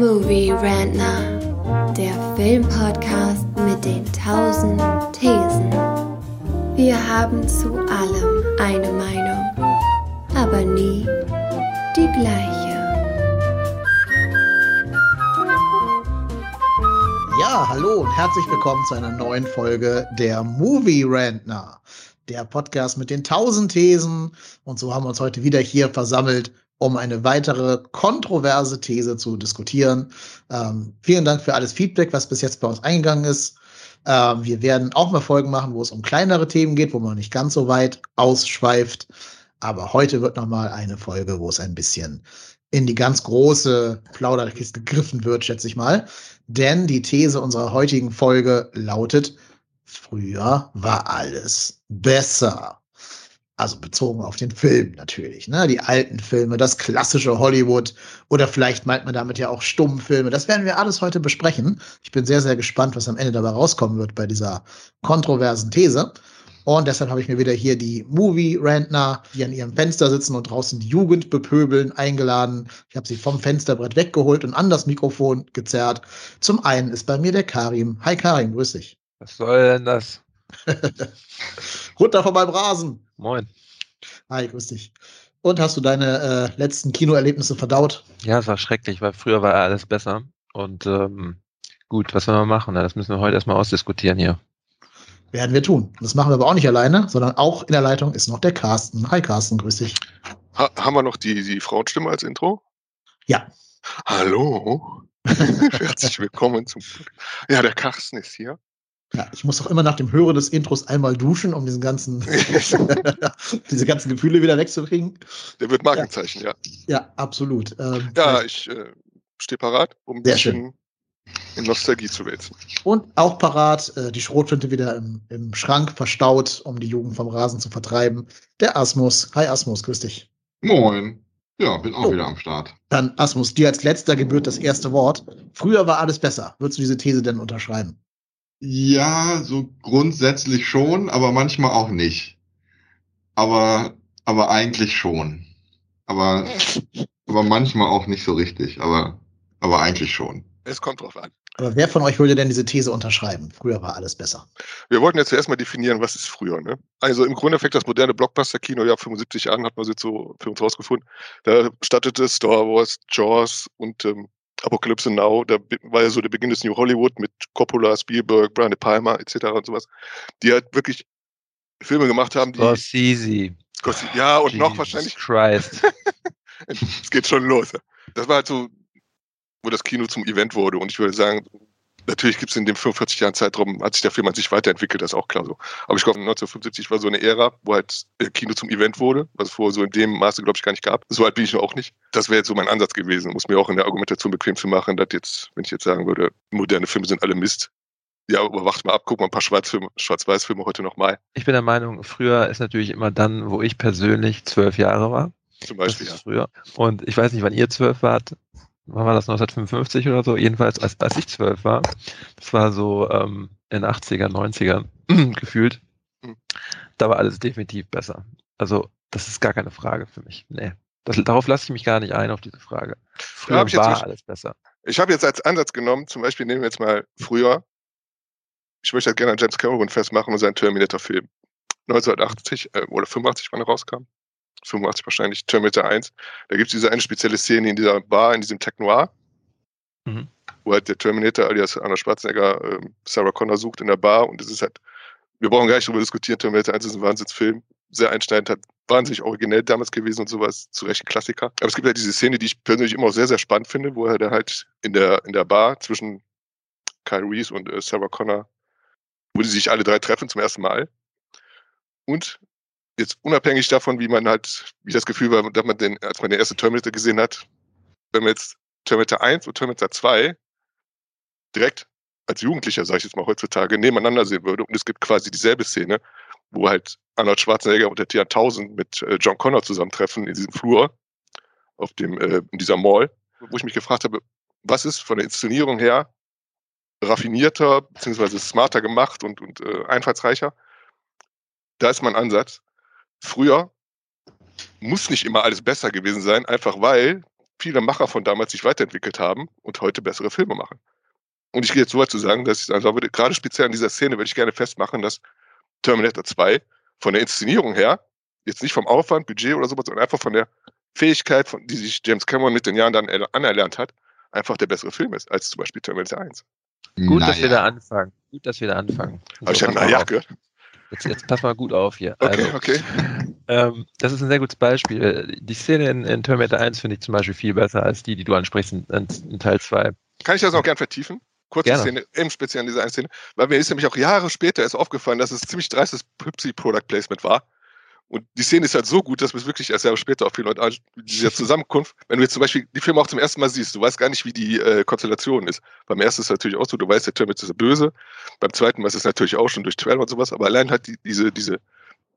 Movie Rantner, der Filmpodcast mit den tausend Thesen. Wir haben zu allem eine Meinung, aber nie die gleiche. Ja, hallo und herzlich willkommen zu einer neuen Folge der Movie Rantner, der Podcast mit den tausend Thesen. Und so haben wir uns heute wieder hier versammelt, um eine weitere kontroverse These zu diskutieren. Ähm, vielen Dank für alles Feedback, was bis jetzt bei uns eingegangen ist. Ähm, wir werden auch mal Folgen machen, wo es um kleinere Themen geht, wo man nicht ganz so weit ausschweift. Aber heute wird noch mal eine Folge, wo es ein bisschen in die ganz große Plauderkiste gegriffen wird, schätze ich mal. Denn die These unserer heutigen Folge lautet, früher war alles besser. Also bezogen auf den Film natürlich, ne? Die alten Filme, das klassische Hollywood oder vielleicht meint man damit ja auch Stummfilme. Das werden wir alles heute besprechen. Ich bin sehr, sehr gespannt, was am Ende dabei rauskommen wird bei dieser kontroversen These. Und deshalb habe ich mir wieder hier die Movie-Rantner, die an ihrem Fenster sitzen und draußen die Jugend bepöbeln, eingeladen. Ich habe sie vom Fensterbrett weggeholt und an das Mikrofon gezerrt. Zum einen ist bei mir der Karim. Hi Karim, grüß dich. Was soll denn das? Runter von meinem Rasen. Moin. Hi, grüß dich. Und hast du deine äh, letzten Kinoerlebnisse verdaut? Ja, es war schrecklich, weil früher war alles besser. Und ähm, gut, was sollen wir machen? Das müssen wir heute erstmal ausdiskutieren hier. Werden wir tun. Das machen wir aber auch nicht alleine, sondern auch in der Leitung ist noch der Carsten. Hi Carsten, grüß dich. Ha haben wir noch die, die Frauenstimme als Intro? Ja. Hallo. Herzlich willkommen zum. Ja, der Carsten ist hier. Ja, ich muss doch immer nach dem Hören des Intros einmal duschen, um diesen ganzen, diese ganzen Gefühle wieder wegzukriegen. Der wird Markenzeichen, ja. Ja, ja absolut. Ähm, ja, ich äh, stehe parat, um ein bisschen in Nostalgie zu wälzen. Und auch parat, äh, die Schrotflinte wieder im, im Schrank verstaut, um die Jugend vom Rasen zu vertreiben. Der Asmus. Hi Asmus, grüß dich. Moin. Ja, bin auch oh. wieder am Start. Dann Asmus, dir als letzter gebührt das erste Wort. Früher war alles besser. Würdest du diese These denn unterschreiben? Ja, so grundsätzlich schon, aber manchmal auch nicht. Aber, aber eigentlich schon. Aber, aber manchmal auch nicht so richtig, aber, aber eigentlich schon. Es kommt drauf an. Aber wer von euch würde denn diese These unterschreiben? Früher war alles besser. Wir wollten jetzt zuerst mal definieren, was ist früher. Ne? Also im Grunde fängt das moderne Blockbuster-Kino ja 75 an, hat man jetzt so für uns rausgefunden. Da startete Star Wars, Jaws und ähm, Apocalypse Now, da war ja so der Beginn des New Hollywood mit Coppola, Spielberg, Brian De Palma etc. und sowas, die halt wirklich Filme gemacht haben, die. Scorsese. Scorsese ja, und Jesus noch wahrscheinlich. Christ. es geht schon los. Das war halt so, wo das Kino zum Event wurde. Und ich würde sagen, natürlich gibt es in dem 45 Jahren Zeitraum, hat sich der Film an sich weiterentwickelt, das ist auch klar so. Aber ich glaube, 1975 war so eine Ära, wo halt Kino zum Event wurde, was es vorher so in dem Maße, glaube ich, gar nicht gab. So alt bin ich noch auch nicht. Das wäre jetzt so mein Ansatz gewesen, muss mir auch in der Argumentation bequem zu machen, dass jetzt, wenn ich jetzt sagen würde, moderne Filme sind alle Mist. Ja, aber wacht mal ab, guck mal ein paar Schwarz-Weiß-Filme heute nochmal. Ich bin der Meinung, früher ist natürlich immer dann, wo ich persönlich zwölf Jahre war. Zum Beispiel, ja. Früher. Und ich weiß nicht, wann ihr zwölf wart wann war das 1955 oder so? Jedenfalls, als, als ich zwölf war, das war so ähm, in 80er, 90ern gefühlt, hm. da war alles definitiv besser. Also, das ist gar keine Frage für mich. Nee. Das, darauf lasse ich mich gar nicht ein, auf diese Frage. Früher ja, war alles besser. Ich habe jetzt als Ansatz genommen, zum Beispiel nehmen wir jetzt mal früher, ich möchte halt gerne an James Cameron festmachen und seinen Terminator-Film. 1980 äh, oder 85, wann er rauskam. 85 wahrscheinlich, Terminator 1. Da gibt es diese eine spezielle Szene in dieser Bar, in diesem Tech Noir, mhm. wo halt der Terminator alias Arnold Schwarzenegger äh, Sarah Connor sucht in der Bar und es ist halt, wir brauchen gar nicht darüber diskutieren, Terminator 1 ist ein Wahnsinnsfilm, sehr einschneidend, hat wahnsinnig originell damals gewesen und sowas, zu Recht ein Klassiker. Aber es gibt halt diese Szene, die ich persönlich immer auch sehr, sehr spannend finde, wo er da halt in der, in der Bar zwischen Kyle Reese und äh, Sarah Connor, wo die sich alle drei treffen zum ersten Mal. Und jetzt unabhängig davon, wie man halt, wie das Gefühl war, dass man den, als man den ersten Terminator gesehen hat, wenn man jetzt Terminator 1 und Terminator 2 direkt als Jugendlicher, sage ich jetzt mal heutzutage, nebeneinander sehen würde und es gibt quasi dieselbe Szene, wo halt Arnold Schwarzenegger und der T-1000 mit äh, John Connor zusammentreffen in diesem Flur, auf dem, äh, in dieser Mall, wo ich mich gefragt habe, was ist von der Inszenierung her raffinierter beziehungsweise smarter gemacht und, und äh, einfallsreicher. Da ist mein Ansatz früher muss nicht immer alles besser gewesen sein, einfach weil viele Macher von damals sich weiterentwickelt haben und heute bessere Filme machen. Und ich gehe jetzt so weit zu sagen, dass ich also gerade speziell an dieser Szene würde ich gerne festmachen, dass Terminator 2 von der Inszenierung her, jetzt nicht vom Aufwand, Budget oder sowas, sondern einfach von der Fähigkeit, von, die sich James Cameron mit den Jahren dann anerlernt hat, einfach der bessere Film ist als zum Beispiel Terminator 1. Gut, naja. dass wir da anfangen. Gut, dass wir da anfangen. Habe ich ja naja gehört? Jetzt, jetzt pass mal gut auf hier. Okay, also, okay. Ähm, das ist ein sehr gutes Beispiel. Die Szene in, in Terminator 1 finde ich zum Beispiel viel besser als die, die du ansprichst in, in Teil 2. Kann ich das auch gern vertiefen? Kurze Gerne. Szene, im Speziellen diese eine Szene, weil mir ist nämlich auch Jahre später erst aufgefallen, dass es ziemlich dreistes Pepsi Product Placement war. Und die Szene ist halt so gut, dass wir es wirklich erst Jahre später auch viele Leute, diese Zusammenkunft, wenn du jetzt zum Beispiel die Filme auch zum ersten Mal siehst, du weißt gar nicht, wie die äh, Konstellation ist. Beim ersten ist es natürlich auch so, du weißt, der Terminator ist böse. Beim zweiten weißt du es natürlich auch schon durch Trailer und sowas, aber allein hat die, diese, diese,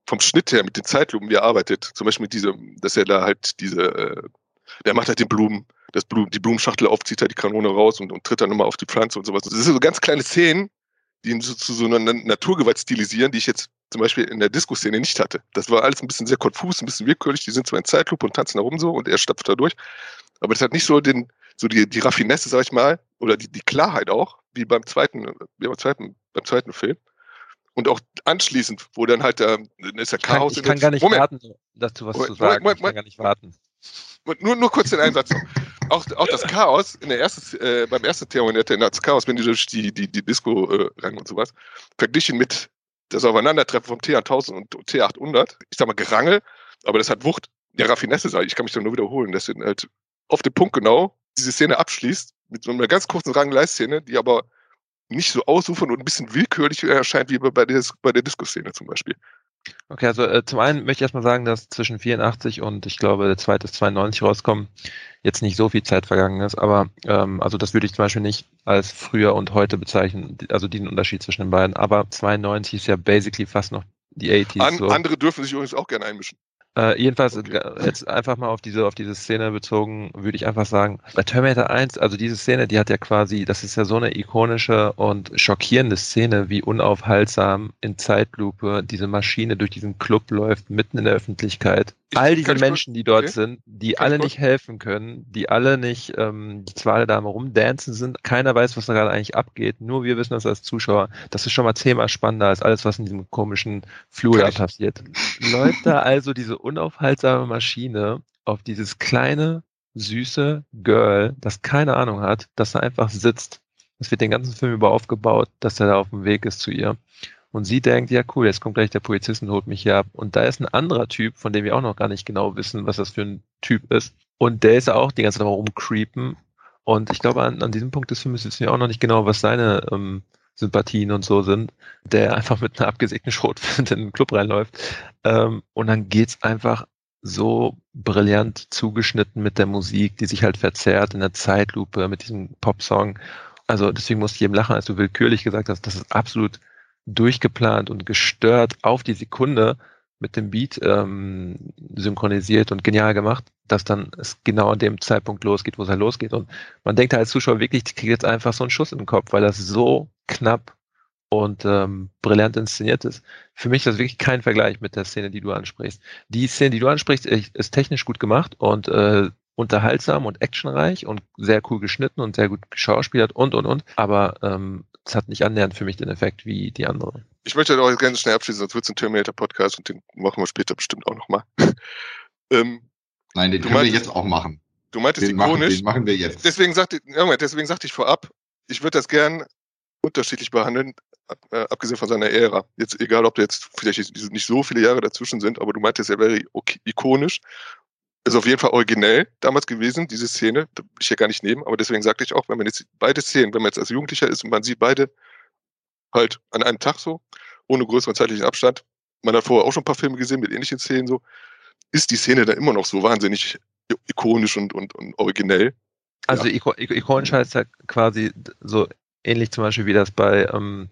vom Schnitt her mit den Zeitlupen, wie er arbeitet, zum Beispiel mit diesem, dass er da halt diese, äh, der macht halt den Blumen, das Blumen, die Blumenschachtel aufzieht halt die Kanone raus und, und tritt dann nochmal auf die Pflanze und sowas. Das sind so ganz kleine Szenen, die ihn so, zu so einer Naturgewalt stilisieren, die ich jetzt zum Beispiel in der Disco-Szene nicht hatte. Das war alles ein bisschen sehr konfus, ein bisschen willkürlich. Die sind zwar in Zeitlupe und tanzen herum so und er stapft da durch. Aber das hat nicht so den, so die, die Raffinesse, sag ich mal, oder die, die Klarheit auch, wie beim zweiten, wie beim zweiten, beim zweiten Film. Und auch anschließend, wo dann halt der, dann ist der Chaos. Ich kann, ich kann gar nicht Moment. warten, dazu was Moment, zu sagen. Moment, ich kann gar nicht warten. Nur, nur kurz den Einsatz. Auch, auch das Chaos in der ersten, äh, beim ersten Terminator, das Chaos, wenn die durch die, die, die Disco äh, rennen und sowas, verglichen mit das Aufeinandertreffen vom T1000 und T800, ich sag mal Gerangel, aber das hat Wucht. Ja, Raffinesse, sag ich, kann mich da nur wiederholen. Das sind halt auf den Punkt genau diese Szene abschließt, mit so einer ganz kurzen Rangelei-Szene, die aber nicht so ausufern und ein bisschen willkürlich erscheint wie bei der, bei der Disco-Szene zum Beispiel. Okay, also äh, zum einen möchte ich erstmal sagen, dass zwischen 84 und ich glaube der zweite ist 92 rauskommen, jetzt nicht so viel Zeit vergangen ist, aber ähm, also das würde ich zum Beispiel nicht als früher und heute bezeichnen, also diesen Unterschied zwischen den beiden. Aber 92 ist ja basically fast noch die 80s. An, so. Andere dürfen sich übrigens auch gerne einmischen. Äh, jedenfalls, okay. Äh, jetzt einfach mal auf diese, auf diese Szene bezogen, würde ich einfach sagen, bei Terminator 1, also diese Szene, die hat ja quasi, das ist ja so eine ikonische und schockierende Szene, wie unaufhaltsam in Zeitlupe diese Maschine durch diesen Club läuft, mitten in der Öffentlichkeit. All diese Menschen, die dort okay. sind, die kann alle nicht helfen können, die alle nicht, ähm, die zwar alle da rumdancen sind, keiner weiß, was da gerade eigentlich abgeht, nur wir wissen das als Zuschauer. Das ist schon mal zehnmal spannender als alles, was in diesem komischen Flur da passiert. Läuft da also diese unaufhaltsame Maschine auf dieses kleine, süße Girl, das keine Ahnung hat, dass er einfach sitzt. Es wird den ganzen Film über aufgebaut, dass er da auf dem Weg ist zu ihr. Und sie denkt, ja cool, jetzt kommt gleich der Polizist und holt mich hier ab. Und da ist ein anderer Typ, von dem wir auch noch gar nicht genau wissen, was das für ein Typ ist. Und der ist auch die ganze Zeit rumcreepen. Und ich glaube, an, an diesem Punkt des Films wissen wir auch noch nicht genau, was seine ähm, Sympathien und so sind, der einfach mit einer abgesägten Schrotflinte in den Club reinläuft. Ähm, und dann geht's einfach so brillant zugeschnitten mit der Musik, die sich halt verzerrt in der Zeitlupe mit diesem Popsong. Also deswegen musste ich eben lachen, als du willkürlich gesagt hast, das ist absolut durchgeplant und gestört auf die Sekunde mit dem Beat ähm, synchronisiert und genial gemacht, dass dann es genau an dem Zeitpunkt losgeht, wo es halt losgeht. Und man denkt halt als Zuschauer wirklich, ich kriege jetzt einfach so einen Schuss in den Kopf, weil das so knapp und ähm, brillant inszeniert ist. Für mich ist das wirklich kein Vergleich mit der Szene, die du ansprichst. Die Szene, die du ansprichst, ist technisch gut gemacht und äh, unterhaltsam und actionreich und sehr cool geschnitten und sehr gut geschauspielert und und und. Aber ähm, es hat nicht annähernd für mich den Effekt wie die andere. Ich möchte auch ganz schnell abschließen, sonst wird es ein Terminator-Podcast und den machen wir später bestimmt auch nochmal. ähm, Nein, den können meintest, wir jetzt auch machen. Du meintest den ikonisch. Machen, den machen wir jetzt. Deswegen sagte, ja, deswegen sagte ich vorab, ich würde das gern unterschiedlich behandeln, äh, abgesehen von seiner Ära. Jetzt egal, ob da jetzt vielleicht nicht so viele Jahre dazwischen sind, aber du meintest, er wäre ikonisch. Ist auf jeden Fall originell damals gewesen, diese Szene. Da will ich ja gar nicht nehmen, aber deswegen sagte ich auch, wenn man jetzt beide Szenen, wenn man jetzt als Jugendlicher ist und man sieht beide halt an einem Tag so, ohne größeren zeitlichen Abstand, man hat vorher auch schon ein paar Filme gesehen mit ähnlichen Szenen so, ist die Szene dann immer noch so wahnsinnig ikonisch und, und, und originell. Also ja. ikonisch heißt ja quasi so ähnlich zum Beispiel wie das bei ähm,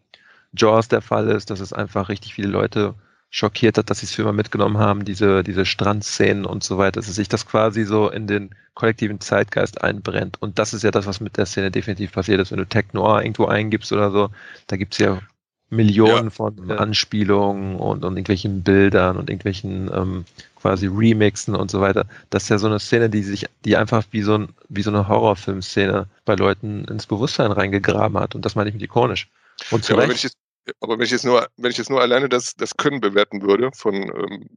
Jaws der Fall ist, dass es einfach richtig viele Leute schockiert hat, dass sie es für immer mitgenommen haben, diese, diese Strandszenen und so weiter, dass sich das quasi so in den kollektiven Zeitgeist einbrennt. Und das ist ja das, was mit der Szene definitiv passiert ist. Wenn du Tech Noir irgendwo eingibst oder so, da gibt's ja Millionen Ja. von. Anspielungen und, und irgendwelchen Bildern und irgendwelchen ähm, quasi Remixen und so weiter. Das ist ja so eine Szene, die sich, die einfach wie so, ein, wie so eine Horrorfilmszene bei Leuten ins Bewusstsein reingegraben hat. Und das meine ich mit ikonisch. Und zu Ja, Recht. Aber wenn ich jetzt nur, wenn ich jetzt nur alleine das, das Können bewerten würde von, ähm,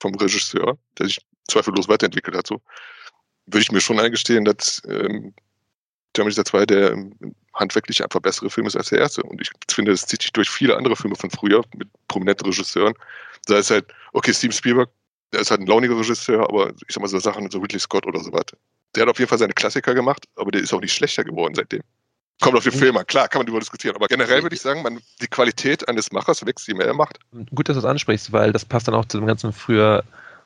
vom Regisseur, der sich zweifellos weiterentwickelt hat, so, würde ich mir schon eingestehen, dass ähm, Terminator 2 der ähm, handwerklich einfach bessere Film ist als der erste. Und ich finde, das zieht sich durch viele andere Filme von früher mit prominenten Regisseuren. Da ist halt, okay, Steven Spielberg, der ist halt ein launiger Regisseur, aber ich sag mal so Sachen, so Ridley Scott oder so weiter. Der hat auf jeden Fall seine Klassiker gemacht, aber der ist auch nicht schlechter geworden seitdem. Kommt auf den Film an, klar, kann man darüber diskutieren. Aber generell würde ich sagen, man, die Qualität eines Machers wächst, je mehr er macht. Gut, dass du es ansprichst, weil das passt dann auch zu dem ganzen früher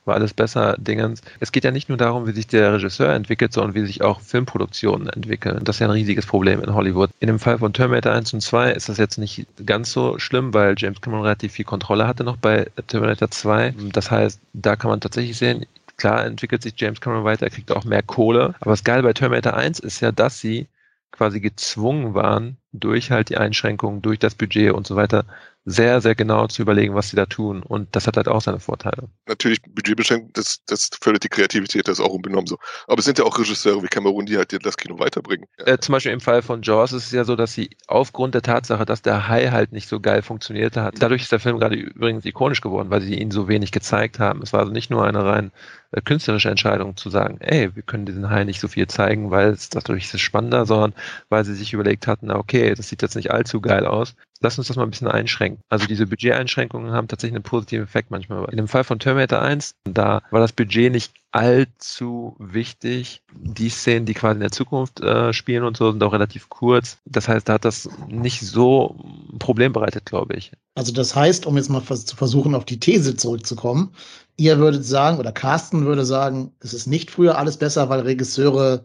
war alles besser Dingens. Es geht ja nicht nur darum, wie sich der Regisseur entwickelt, sondern wie sich auch Filmproduktionen entwickeln. Das ist ja ein riesiges Problem in Hollywood. In dem Fall von Terminator 1 und 2 ist das jetzt nicht ganz so schlimm, weil James Cameron relativ viel Kontrolle hatte noch bei Terminator 2. Das heißt, da kann man tatsächlich sehen, klar entwickelt sich James Cameron weiter, er kriegt auch mehr Kohle. Aber das Geile bei Terminator 1 ist ja, dass sie quasi gezwungen waren, durch halt die Einschränkungen, durch das Budget und so weiter, sehr, sehr genau zu überlegen, was sie da tun. Und das hat halt auch seine Vorteile. Natürlich, budgetbeschränkt, das, das fördert die Kreativität, das ist auch unbenommen so. Aber es sind ja auch Regisseure wie Cameron, die halt das Kino weiterbringen. Ja. Äh, zum Beispiel im Fall von Jaws ist es ja so, dass sie aufgrund der Tatsache, dass der Hai halt nicht so geil funktionierte hat, dadurch ist der Film gerade übrigens ikonisch geworden, weil sie ihn so wenig gezeigt haben. Es war also nicht nur eine rein äh, künstlerische Entscheidung zu sagen, ey, wir können diesen Hai nicht so viel zeigen, weil es dadurch ist spannender, sondern weil sie sich überlegt hatten, okay, das sieht jetzt nicht allzu geil aus. Lass uns das mal ein bisschen einschränken. Also diese Budgeteinschränkungen haben tatsächlich einen positiven Effekt manchmal. In dem Fall von Terminator 1, da war das Budget nicht allzu wichtig. Die Szenen, die quasi in der Zukunft äh, spielen und so, sind auch relativ kurz. Das heißt, da hat das nicht so ein Problem bereitet, glaube ich. Also das heißt, um jetzt mal zu versuchen, auf die These zurückzukommen, ihr würdet sagen, oder Carsten würde sagen, es ist nicht früher alles besser, weil Regisseure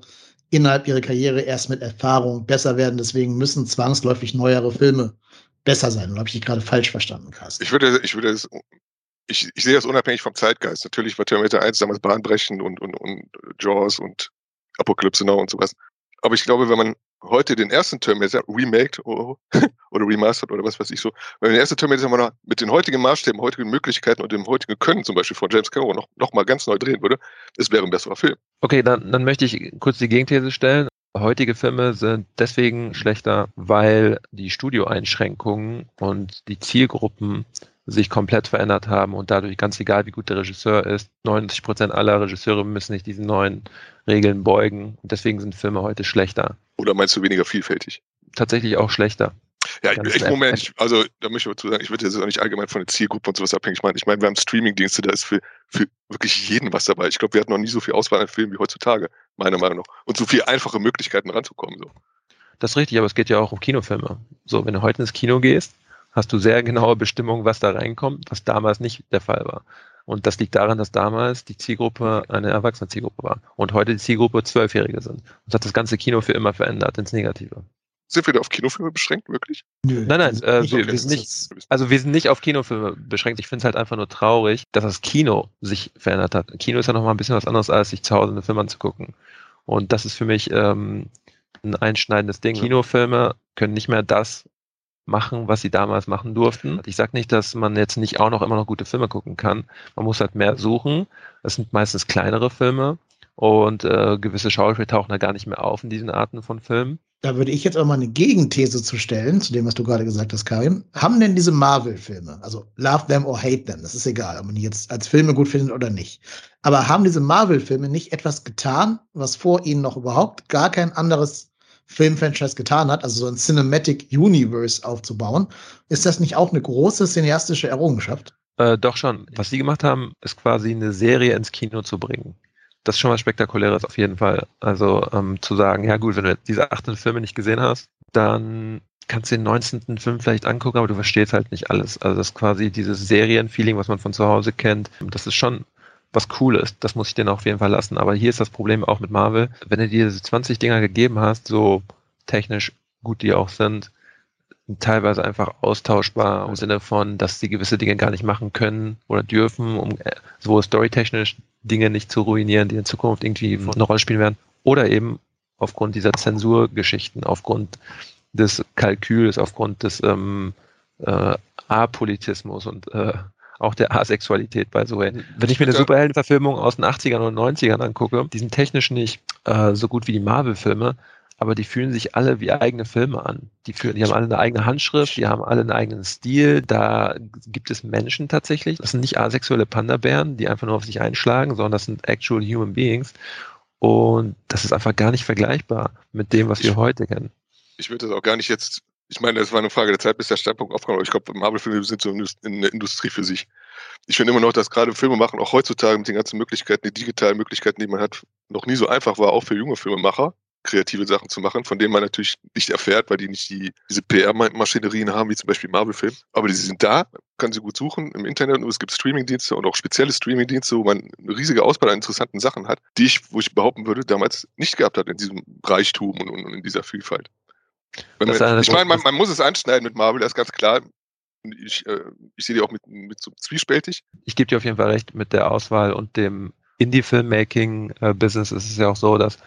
innerhalb ihrer Karriere erst mit Erfahrung besser werden. Deswegen müssen zwangsläufig neuere Filme besser sein. Oder habe ich dich gerade falsch verstanden, Carsten? Ich würde, ich würde ich, ich sehe das unabhängig vom Zeitgeist. Natürlich war Terminator 1 damals bahnbrechend und, und, und Jaws und Apocalypse Now und sowas. Aber ich glaube, wenn man heute den ersten Terminator remaked oh, oder remastert oder was weiß ich so, wenn den ersten Terminator mal mit den heutigen Maßstäben, heutigen Möglichkeiten und dem heutigen Können zum Beispiel von James Cameron noch, noch mal ganz neu drehen würde, es wäre ein besserer Film. Okay, dann, dann möchte ich kurz die Gegenthese stellen. Heutige Filme sind deswegen schlechter, weil die Studioeinschränkungen und die Zielgruppen sich komplett verändert haben und dadurch ganz egal, wie gut der Regisseur ist, 90 Prozent aller Regisseure müssen sich diesen neuen Regeln beugen und deswegen sind Filme heute schlechter. Oder meinst du weniger vielfältig? Tatsächlich auch schlechter. Ja, ich, nett. Moment, ich, also da möchte ich dazu sagen, ich würde jetzt auch nicht allgemein von der Zielgruppe und sowas abhängig machen. Ich meine, wir haben Streaming-Dienste, da ist für, für wirklich jeden was dabei. Ich glaube, wir hatten noch nie so viel Auswahl an Filmen wie heutzutage, meiner Meinung nach. Und so viele einfache Möglichkeiten ranzukommen. So. Das ist richtig, aber es geht ja auch um Kinofilme. So, wenn du heute ins Kino gehst, hast du sehr genaue Bestimmungen, was da reinkommt, was damals nicht der Fall war. Und das liegt daran, dass damals die Zielgruppe eine erwachsene Zielgruppe war und heute die Zielgruppe Zwölfjährige sind. Das hat das ganze Kino für immer verändert ins Negative. Sind wir da auf Kinofilme beschränkt, wirklich? Nö. Nein, nein, äh, wir- wir sind nicht- Also wir sind nicht auf Kinofilme beschränkt. Ich finde es halt einfach nur traurig, dass das Kino sich verändert hat. Kino ist ja nochmal ein bisschen was anderes, als sich zu Hause einen Film anzugucken. Und das ist für mich ähm, ein einschneidendes Ding. Kinofilme können nicht mehr das machen, was sie damals machen durften. Ich sage nicht, dass man jetzt nicht auch noch immer noch gute Filme gucken kann. Man muss halt mehr suchen. Es sind meistens kleinere Filme und äh, gewisse Schauspieler tauchen da gar nicht mehr auf in diesen Arten von Filmen. Da würde ich jetzt auch mal eine Gegenthese zu stellen, zu dem, was du gerade gesagt hast, Karim. Haben denn diese Marvel-Filme, also Love Them or Hate Them, das ist egal, ob man die jetzt als Filme gut findet oder nicht, aber haben diese Marvel-Filme nicht etwas getan, was vor ihnen noch überhaupt gar kein anderes Filmfranchise getan hat, also so ein Cinematic Universe aufzubauen? Ist das nicht auch eine große cineastische Errungenschaft? Äh, doch schon. Was sie gemacht haben, ist quasi eine Serie ins Kino zu bringen. Das ist schon was Spektakuläres auf jeden Fall. Also ähm, zu sagen, ja gut, wenn du diese achten Filme nicht gesehen hast, dann kannst du den 19. Film vielleicht angucken, aber du verstehst halt nicht alles. Also das ist quasi dieses Serienfeeling, was man von zu Hause kennt. Das ist schon was Cooles. Das muss ich dir auf jeden Fall lassen. Aber hier ist das Problem auch mit Marvel. Wenn du dir diese 20 Dinger gegeben hast, so technisch gut die auch sind, teilweise einfach austauschbar im Sinne von, dass sie gewisse Dinge gar nicht machen können oder dürfen, um äh, sowohl storytechnisch Dinge nicht zu ruinieren, die in Zukunft irgendwie eine Rolle spielen werden, oder eben aufgrund dieser Zensurgeschichten, aufgrund des Kalküls, aufgrund des ähm, äh, Apolitismus und äh, auch der Asexualität, by the way. Wenn ich mir eine Superheldenverfilmung aus den 80ern oder 90ern angucke, die sind technisch nicht äh, so gut wie die Marvel-Filme, aber die fühlen sich alle wie eigene Filme an. Die, fühlen, die haben alle eine eigene Handschrift, die haben alle einen eigenen Stil. Da gibt es Menschen tatsächlich. Das sind nicht asexuelle Panda-Bären, die einfach nur auf sich einschlagen, sondern das sind actual human beings. Und das ist einfach gar nicht vergleichbar mit dem, was wir heute kennen. Ich würde das auch gar nicht jetzt, ich meine, das war eine Frage der Zeit, bis der Standpunkt aufkam, aber ich glaube, Marvel-Filme sind so eine Industrie für sich. Ich finde immer noch, dass gerade Filme machen, auch heutzutage mit den ganzen Möglichkeiten, die digitalen Möglichkeiten, die man hat, noch nie so einfach war, auch für junge Filmemacher kreative Sachen zu machen, von denen man natürlich nicht erfährt, weil die nicht die, diese PR-Maschinerien haben, wie zum Beispiel Marvel-Film. Aber die sind da, kann sie gut suchen im Internet und es gibt Streaming-Dienste und auch spezielle Streaming-Dienste, wo man eine riesige Auswahl an interessanten Sachen hat, die ich, wo ich behaupten würde, damals nicht gehabt hat in diesem Reichtum und, und in dieser Vielfalt. Man, ich meine, man, man, muss es anschneiden mit Marvel, das ist ganz klar. Ich, äh, ich sehe die auch mit, mit so zwiespältig. Ich gebe dir auf jeden Fall recht mit der Auswahl und dem Indie-Filmmaking-Business ist es ja auch so, dass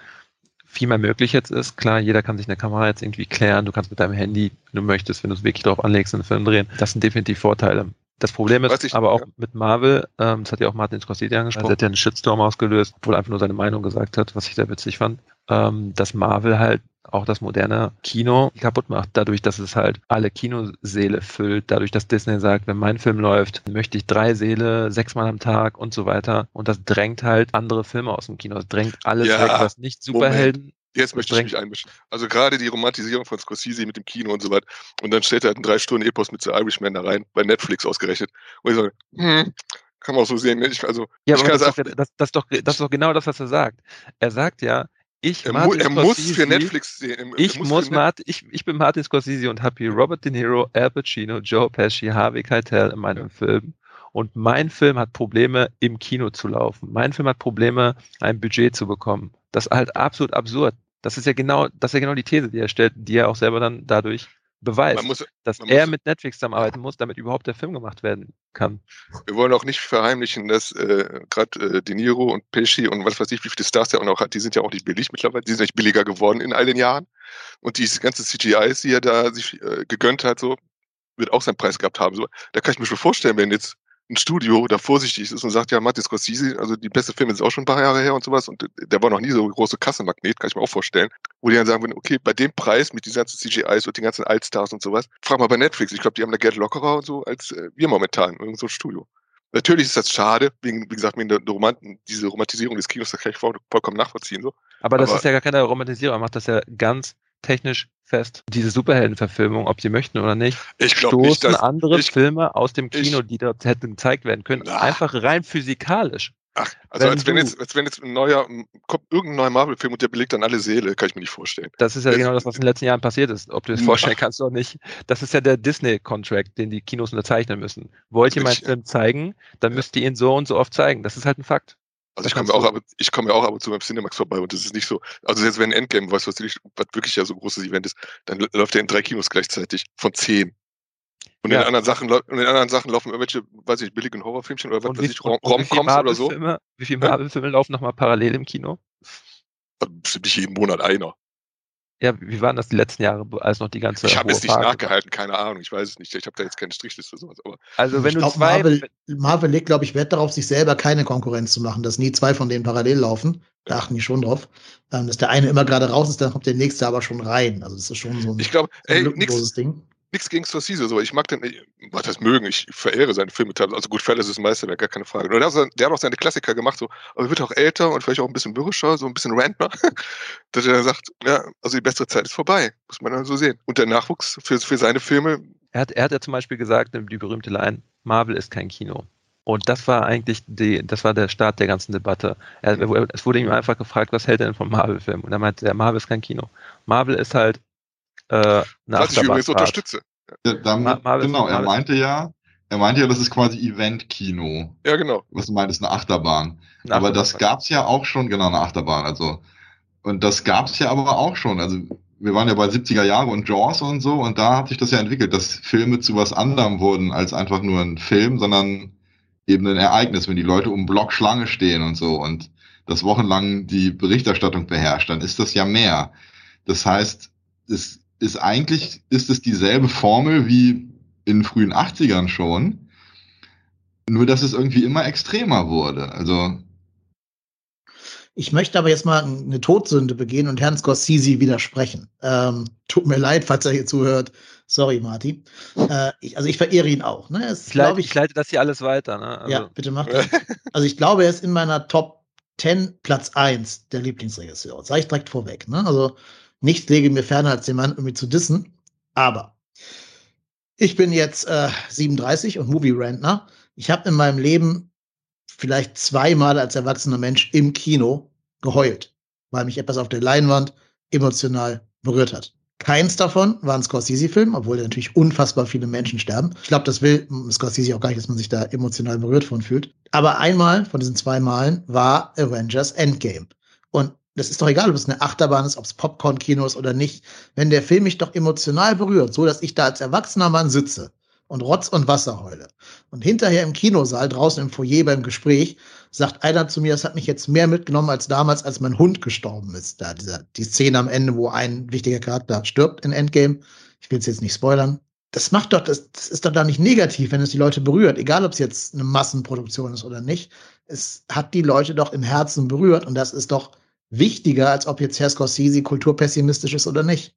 viel mehr möglich jetzt ist. Klar, jeder kann sich eine Kamera jetzt irgendwie klären. Du kannst mit deinem Handy, wenn du möchtest, wenn du es wirklich darauf anlegst, einen Film drehen. Das sind definitiv Vorteile. Das Problem ist ich, aber auch ja. mit Marvel, ähm, das hat ja auch Martin Scorsese angesprochen, er hat ja einen Shitstorm ausgelöst, obwohl er einfach nur seine Meinung gesagt hat, was ich sehr witzig fand, ähm, dass Marvel halt auch das moderne Kino kaputt macht, dadurch, dass es halt alle Kinoseele füllt, dadurch, dass Disney sagt, wenn mein Film läuft, möchte ich drei Seele, sechsmal am Tag und so weiter. Und das drängt halt andere Filme aus dem Kino. Das drängt alles ja, weg, was nicht Superhelden. Moment. Jetzt möchte ich mich einmischen. Also gerade die Romantisierung von Scorsese mit dem Kino und so weiter. Und dann stellt er halt einen drei Stunden Epos mit The Irishman da rein, bei Netflix ausgerechnet. Und ich sage, hm, kann man auch so sehen. Ne? Ich, also, ja, ich aber das, ist das, das, ist doch, das ist doch genau das, was er sagt. Er sagt ja, ich, er, Martin er muss für Netflix sehen. Ich, muss Martin, ich, ich bin Martin Scorsese und habe hier Robert De Niro, Al Pacino, Joe Pesci, Harvey Keitel in meinem Film. Und mein Film hat Probleme, im Kino zu laufen. Mein Film hat Probleme, ein Budget zu bekommen. Das ist halt absolut absurd. Das ist ja genau, das ist ja genau die These, die er stellt, die er auch selber dann dadurch beweist, muss, dass er muss, mit Netflix zusammenarbeiten muss, damit überhaupt der Film gemacht werden kann. Wir wollen auch nicht verheimlichen, dass äh, gerade äh, De Niro und Pesci und was weiß ich, wie viele Stars der auch noch hat, die sind ja auch nicht billig mittlerweile, die sind nicht billiger geworden in all den Jahren. Und diese ganze CGIs, die er da sich äh, gegönnt hat, so, wird auch seinen Preis gehabt haben. So, da kann ich mir schon vorstellen, wenn jetzt ein Studio da vorsichtig ist und sagt, ja, Martin Scorsese, also die beste Filme sind auch schon ein paar Jahre her und sowas und der war noch nie so ein großer Kassenmagnet, kann ich mir auch vorstellen, wo die dann sagen würden, okay, bei dem Preis mit diesen ganzen CGIs und den ganzen Altstars und sowas, frag mal bei Netflix, ich glaube, die haben da Geld lockerer und so als äh, wir momentan in so einem Studio. Natürlich ist das schade, wegen, wie gesagt, wegen der Roman diese Romantisierung des Kinos, das kann ich vollkommen nachvollziehen. So. Aber das Aber, ist ja gar keine Romantisierung, er macht das ja ganz technisch fest. Diese Superheldenverfilmung, ob sie möchten oder nicht, ich stoßen nicht, dass, andere ich, Filme aus dem Kino, ich, die dort hätten gezeigt werden können, na. einfach rein physikalisch. Ach, also wenn als, wenn jetzt, als wenn jetzt ein neuer, kommt irgendein neuer Marvel-Film und der belegt dann alle Seele, kann ich mir nicht vorstellen. Das ist ja genau das, was in den letzten Jahren passiert ist. Ob du das vorstellen kannst oder nicht. Das ist ja der Disney-Contract, den die Kinos unterzeichnen müssen. Wollt ihr meinen Film zeigen, dann müsst ihr ihn so und so oft zeigen. Das ist halt ein Fakt. Also ich komme ja auch, ab, ich komme ja auch ab und zu beim Cinemax vorbei und das ist nicht so. Also jetzt wenn Endgame, was, was wirklich ja so ein großes Event ist, dann läuft er in drei Kinos gleichzeitig von zehn. Und ja. in anderen Sachen, in anderen Sachen laufen irgendwelche, weiß ich, billigen Horrorfilmchen oder was weiß ich, Romcoms oder so. Wie viele Marvel-Filme laufen nochmal parallel im Kino? Bestimmt nicht jeden Monat einer. Ja, wie waren das die letzten Jahre, als noch die ganze. Ich habe jetzt nicht Phase nachgehalten, war. keine Ahnung, ich weiß es nicht. Ich habe da jetzt keine Strichliste sowas. Aber also wenn ich du glaub, zwei. Marvel, Marvel legt, glaube ich, Wert darauf, sich selber keine Konkurrenz zu machen, dass nie zwei von denen parallel laufen. Da achten die schon drauf. Ähm, dass der eine immer gerade raus ist, dann kommt der nächste aber schon rein. Also das ist schon so ein, ich glaub, so ein nix, Ding nichts gegen Scorsese, so. Ich mag den, was das mögen, ich verehre seine Filme teilweise. Also gut, Goodfellas ist Meisterwerk, gar keine Frage. Nur der, hat auch seine Klassiker gemacht, so, aber er wird auch älter und vielleicht auch ein bisschen mürrischer, so ein bisschen Rantner, dass er dann sagt, ja, also die bessere Zeit ist vorbei, muss man dann so sehen. Und der Nachwuchs für, für seine Filme. Er hat, er hat ja zum Beispiel gesagt, die berühmte Line, Marvel ist kein Kino. Und das war eigentlich die, das war der Start der ganzen Debatte. Er, es wurde ihm einfach gefragt, was hält er denn vom Marvel-Film? Und er meinte, der Marvel ist kein Kino. Marvel ist halt äh, eine Was ich übrigens unterstütze. Ja, damit, genau, er meinte ja, er meinte ja, das ist quasi Event-Kino. Ja, genau. Was du meintest, eine Achterbahn. Eine aber das gab's ja auch schon, genau, eine Achterbahn. Also, und das gab's ja aber auch schon. Also, wir waren ja bei 70er Jahre und Jaws und so, und da hat sich das ja entwickelt, dass Filme zu was anderem wurden als einfach nur ein Film, sondern eben ein Ereignis, wenn die Leute um Block Schlange stehen und so und das wochenlang die Berichterstattung beherrscht, dann ist das ja mehr. Das heißt, es ist eigentlich, ist es dieselbe Formel wie in den frühen 80ern schon. Nur, dass es irgendwie immer extremer wurde. Also. Ich möchte aber jetzt mal eine Todsünde begehen und Herrn Scorsese widersprechen. Ähm, tut mir leid, falls er hier zuhört. Sorry, Marty. Äh, ich, also ich verehre ihn auch. Ne? Es, Ich leite, glaub ich leite das hier alles weiter. Ne? Also, ja, bitte mach das. Also ich glaube, er ist in meiner Top 10 Platz 1 der Lieblingsregisseur. Sag ich direkt vorweg. Ne? Also nichts lege mir ferner, als den Mann irgendwie zu dissen. Aber ich bin jetzt äh, 37 und Movie-Rentner. Ich habe in meinem Leben vielleicht zweimal als erwachsener Mensch im Kino geheult, weil mich etwas auf der Leinwand emotional berührt hat. Keins davon war ein Scorsese-Film, obwohl natürlich unfassbar viele Menschen sterben. Ich glaube, das will Scorsese auch gar nicht, dass man sich da emotional berührt von fühlt. Aber einmal von diesen zwei Malen war Avengers Endgame. Das ist doch egal, ob es eine Achterbahn ist, ob es Popcorn-Kino ist oder nicht. Wenn der Film mich doch emotional berührt, so dass ich da als erwachsener Mann sitze und Rotz und Wasser heule. Und hinterher im Kinosaal, draußen im Foyer beim Gespräch, sagt einer zu mir, das hat mich jetzt mehr mitgenommen als damals, als mein Hund gestorben ist. Da dieser, die Szene am Ende, wo ein wichtiger Charakter stirbt in Endgame. Ich will es jetzt nicht spoilern. Das macht doch, das, das ist doch da nicht negativ, wenn es die Leute berührt, egal ob es jetzt eine Massenproduktion ist oder nicht. Es hat die Leute doch im Herzen berührt und das ist doch wichtiger, als ob jetzt Herr Scorsese kulturpessimistisch ist oder nicht.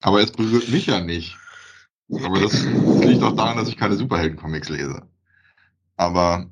Aber es berührt mich ja nicht. Aber das liegt auch daran, dass ich keine Superhelden-Comics lese. Aber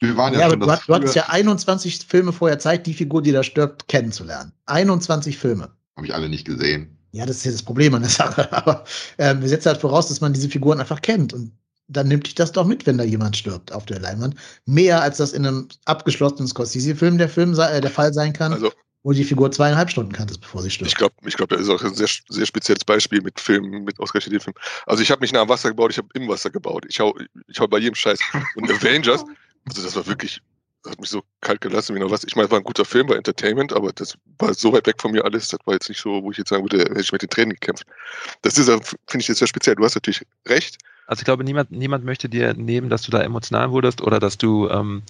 wir waren ja, Ja, aber schon du, das hast- du hattest ja 21 Filme vorher Zeit, die Figur, die da stirbt, kennenzulernen. 21 Filme. Habe ich alle nicht gesehen. Ja, das ist ja das Problem an der Sache. Aber ähm, wir setzen halt voraus, dass man diese Figuren einfach kennt. Und dann nimmt dich das doch mit, wenn da jemand stirbt auf der Leinwand. Mehr als das in einem abgeschlossenen Scorsese-Film der Film äh, der Fall sein kann, Also wo die Figur zweieinhalb Stunden kanntest, bevor sie stirbt. ich glaube, ich glaube, das ist auch ein sehr, sehr spezielles Beispiel mit Filmen, mit ausgerechnet dem Film. Also ich habe nicht nah am Wasser gebaut, ich habe im Wasser gebaut. Ich hau, ich hau bei jedem Scheiß. Und Avengers, also das war wirklich, das hat mich so kalt gelassen wie noch was. Ich meine, es war ein guter Film, war Entertainment, aber das war so weit weg von mir alles. Das war jetzt nicht so, wo ich jetzt sagen würde, hätte ich mit den Tränen gekämpft. Das ist, finde ich jetzt sehr speziell. Du hast natürlich recht. Also ich glaube, niemand, niemand möchte dir nehmen, dass du da emotional wurdest oder dass du ähm,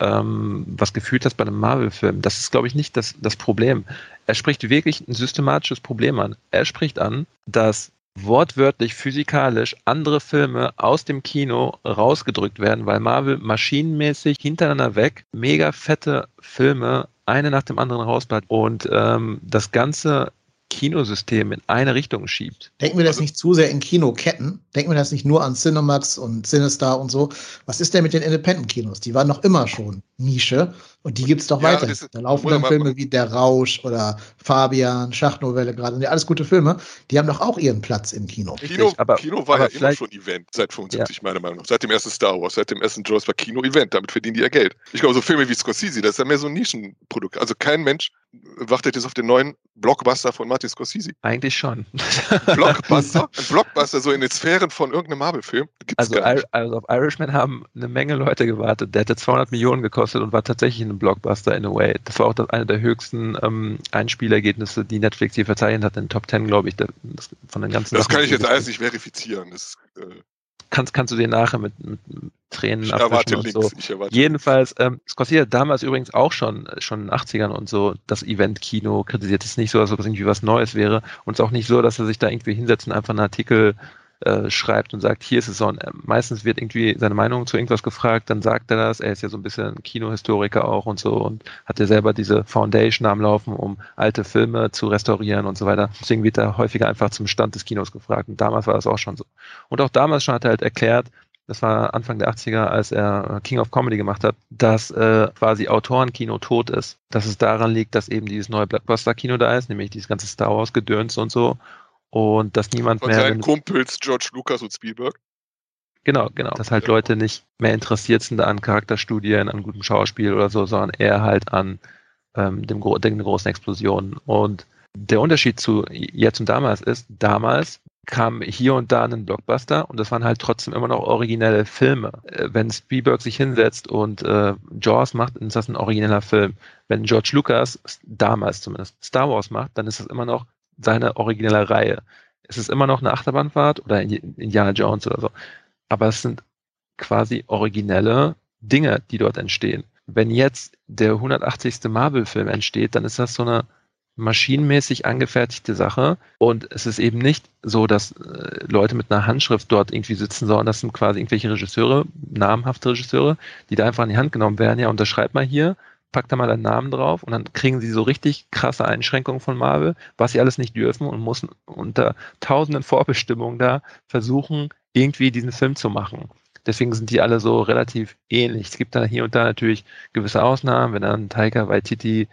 ähm, was gefühlt hast bei einem Marvel-Film. Das ist, glaube ich, nicht das, das Problem. Er spricht wirklich ein systematisches Problem an. Er spricht an, dass wortwörtlich physikalisch andere Filme aus dem Kino rausgedrückt werden, weil Marvel maschinenmäßig hintereinander weg mega fette Filme eine nach dem anderen rausballert und ähm, das ganze Kinosystem in eine Richtung schiebt. Denken wir das Also- nicht zu sehr in Kinoketten? Denken wir das nicht nur an Cinemax und Cinestar und so? Was ist denn mit den Independent-Kinos? Die waren doch immer schon Nische und die gibt's doch Ja, weiter. Da laufen dann Filme wie Der Rausch oder Fabian, Schachtnovelle gerade. Und ja, alles gute Filme. Die haben doch auch ihren Platz im Kino. Richtig, Kino, aber- Kino war aber ja immer schon Event seit 75, meiner Meinung nach. Seit dem ersten Star Wars, seit dem ersten Jaws war Kino Event. Damit verdienen die ja Geld. Ich glaube, so Filme wie Scorsese, das ist ja mehr so ein Nischenprodukt. Also kein Mensch wartet jetzt auf den neuen Blockbuster von Martin Scorsese. Eigentlich schon. Blockbuster? ein Blockbuster so in den Sphären von irgendeinem Marvel-Film? Gibt's Also, also auf Irishman haben eine Menge Leute gewartet. Der hätte 200 Millionen gekostet und war tatsächlich ein Blockbuster in a way. Das war auch das, eine der höchsten ähm, Einspielergebnisse, die Netflix je verzeichnet hat in den Top 10, glaube ich, das, von den ganzen Das Sachen, kann ich jetzt alles nicht verifizieren. Das, äh, kannst, kannst du dir nachher mit, mit Tränen ich erwarte und so. Ich erwarte Jedenfalls, ähm, Scorsese hat damals übrigens auch schon, schon in den 80ern und so das Event-Kino kritisiert. Es ist nicht so, als ob es irgendwie was Neues wäre. Und es ist auch nicht so, dass er sich da irgendwie hinsetzt und einfach einen Artikel äh, schreibt und sagt, hier ist es so. Und, äh, meistens wird irgendwie seine Meinung zu irgendwas gefragt, dann sagt er das. Er ist ja so ein bisschen Kinohistoriker auch und so und hat ja selber diese Foundation am Laufen, um alte Filme zu restaurieren und so weiter. Deswegen wird er häufiger einfach zum Stand des Kinos gefragt. Und damals war das auch schon so. Und auch damals schon hat er halt erklärt, das war Anfang der 80er, als er King of Comedy gemacht hat, dass äh, quasi Autorenkino tot ist. Dass es daran liegt, dass eben dieses neue Blockbuster-Kino da ist, nämlich dieses ganze Star Wars-Gedöns und so. Und dass niemand Von mehr. seinen Kumpels George Lucas und Spielberg. Genau, genau. Dass halt Leute nicht mehr interessiert sind an Charakterstudien, an gutem Schauspiel oder so, sondern eher halt an ähm, dem gro den großen Explosionen. Und der Unterschied zu jetzt und damals ist, damals kam hier und da ein Blockbuster und das waren halt trotzdem immer noch originelle Filme. Äh, Wenn Spielberg sich hinsetzt und äh, Jaws macht, dann ist das ein origineller Film. Wenn George Lucas, damals zumindest, Star Wars macht, dann ist das immer noch seine originelle Reihe. Es ist immer noch eine Achterbahnfahrt oder Indiana Jones oder so aber es sind quasi originelle Dinge, die dort entstehen. Wenn jetzt der 180. Marvel-Film entsteht, dann ist das so eine maschinenmäßig angefertigte Sache und es ist eben nicht so, dass äh, Leute mit einer Handschrift dort irgendwie sitzen, sondern das sind quasi irgendwelche Regisseure, namhafte Regisseure, die da einfach in die Hand genommen werden, ja, unterschreib mal hier, pack da mal deinen Namen drauf und dann kriegen sie so richtig krasse Einschränkungen von Marvel, was sie alles nicht dürfen und müssen unter tausenden Vorbestimmungen da versuchen, irgendwie diesen Film zu machen. Deswegen sind die alle so relativ ähnlich. Es gibt da hier und da natürlich gewisse Ausnahmen. Wenn dann Taika Waititi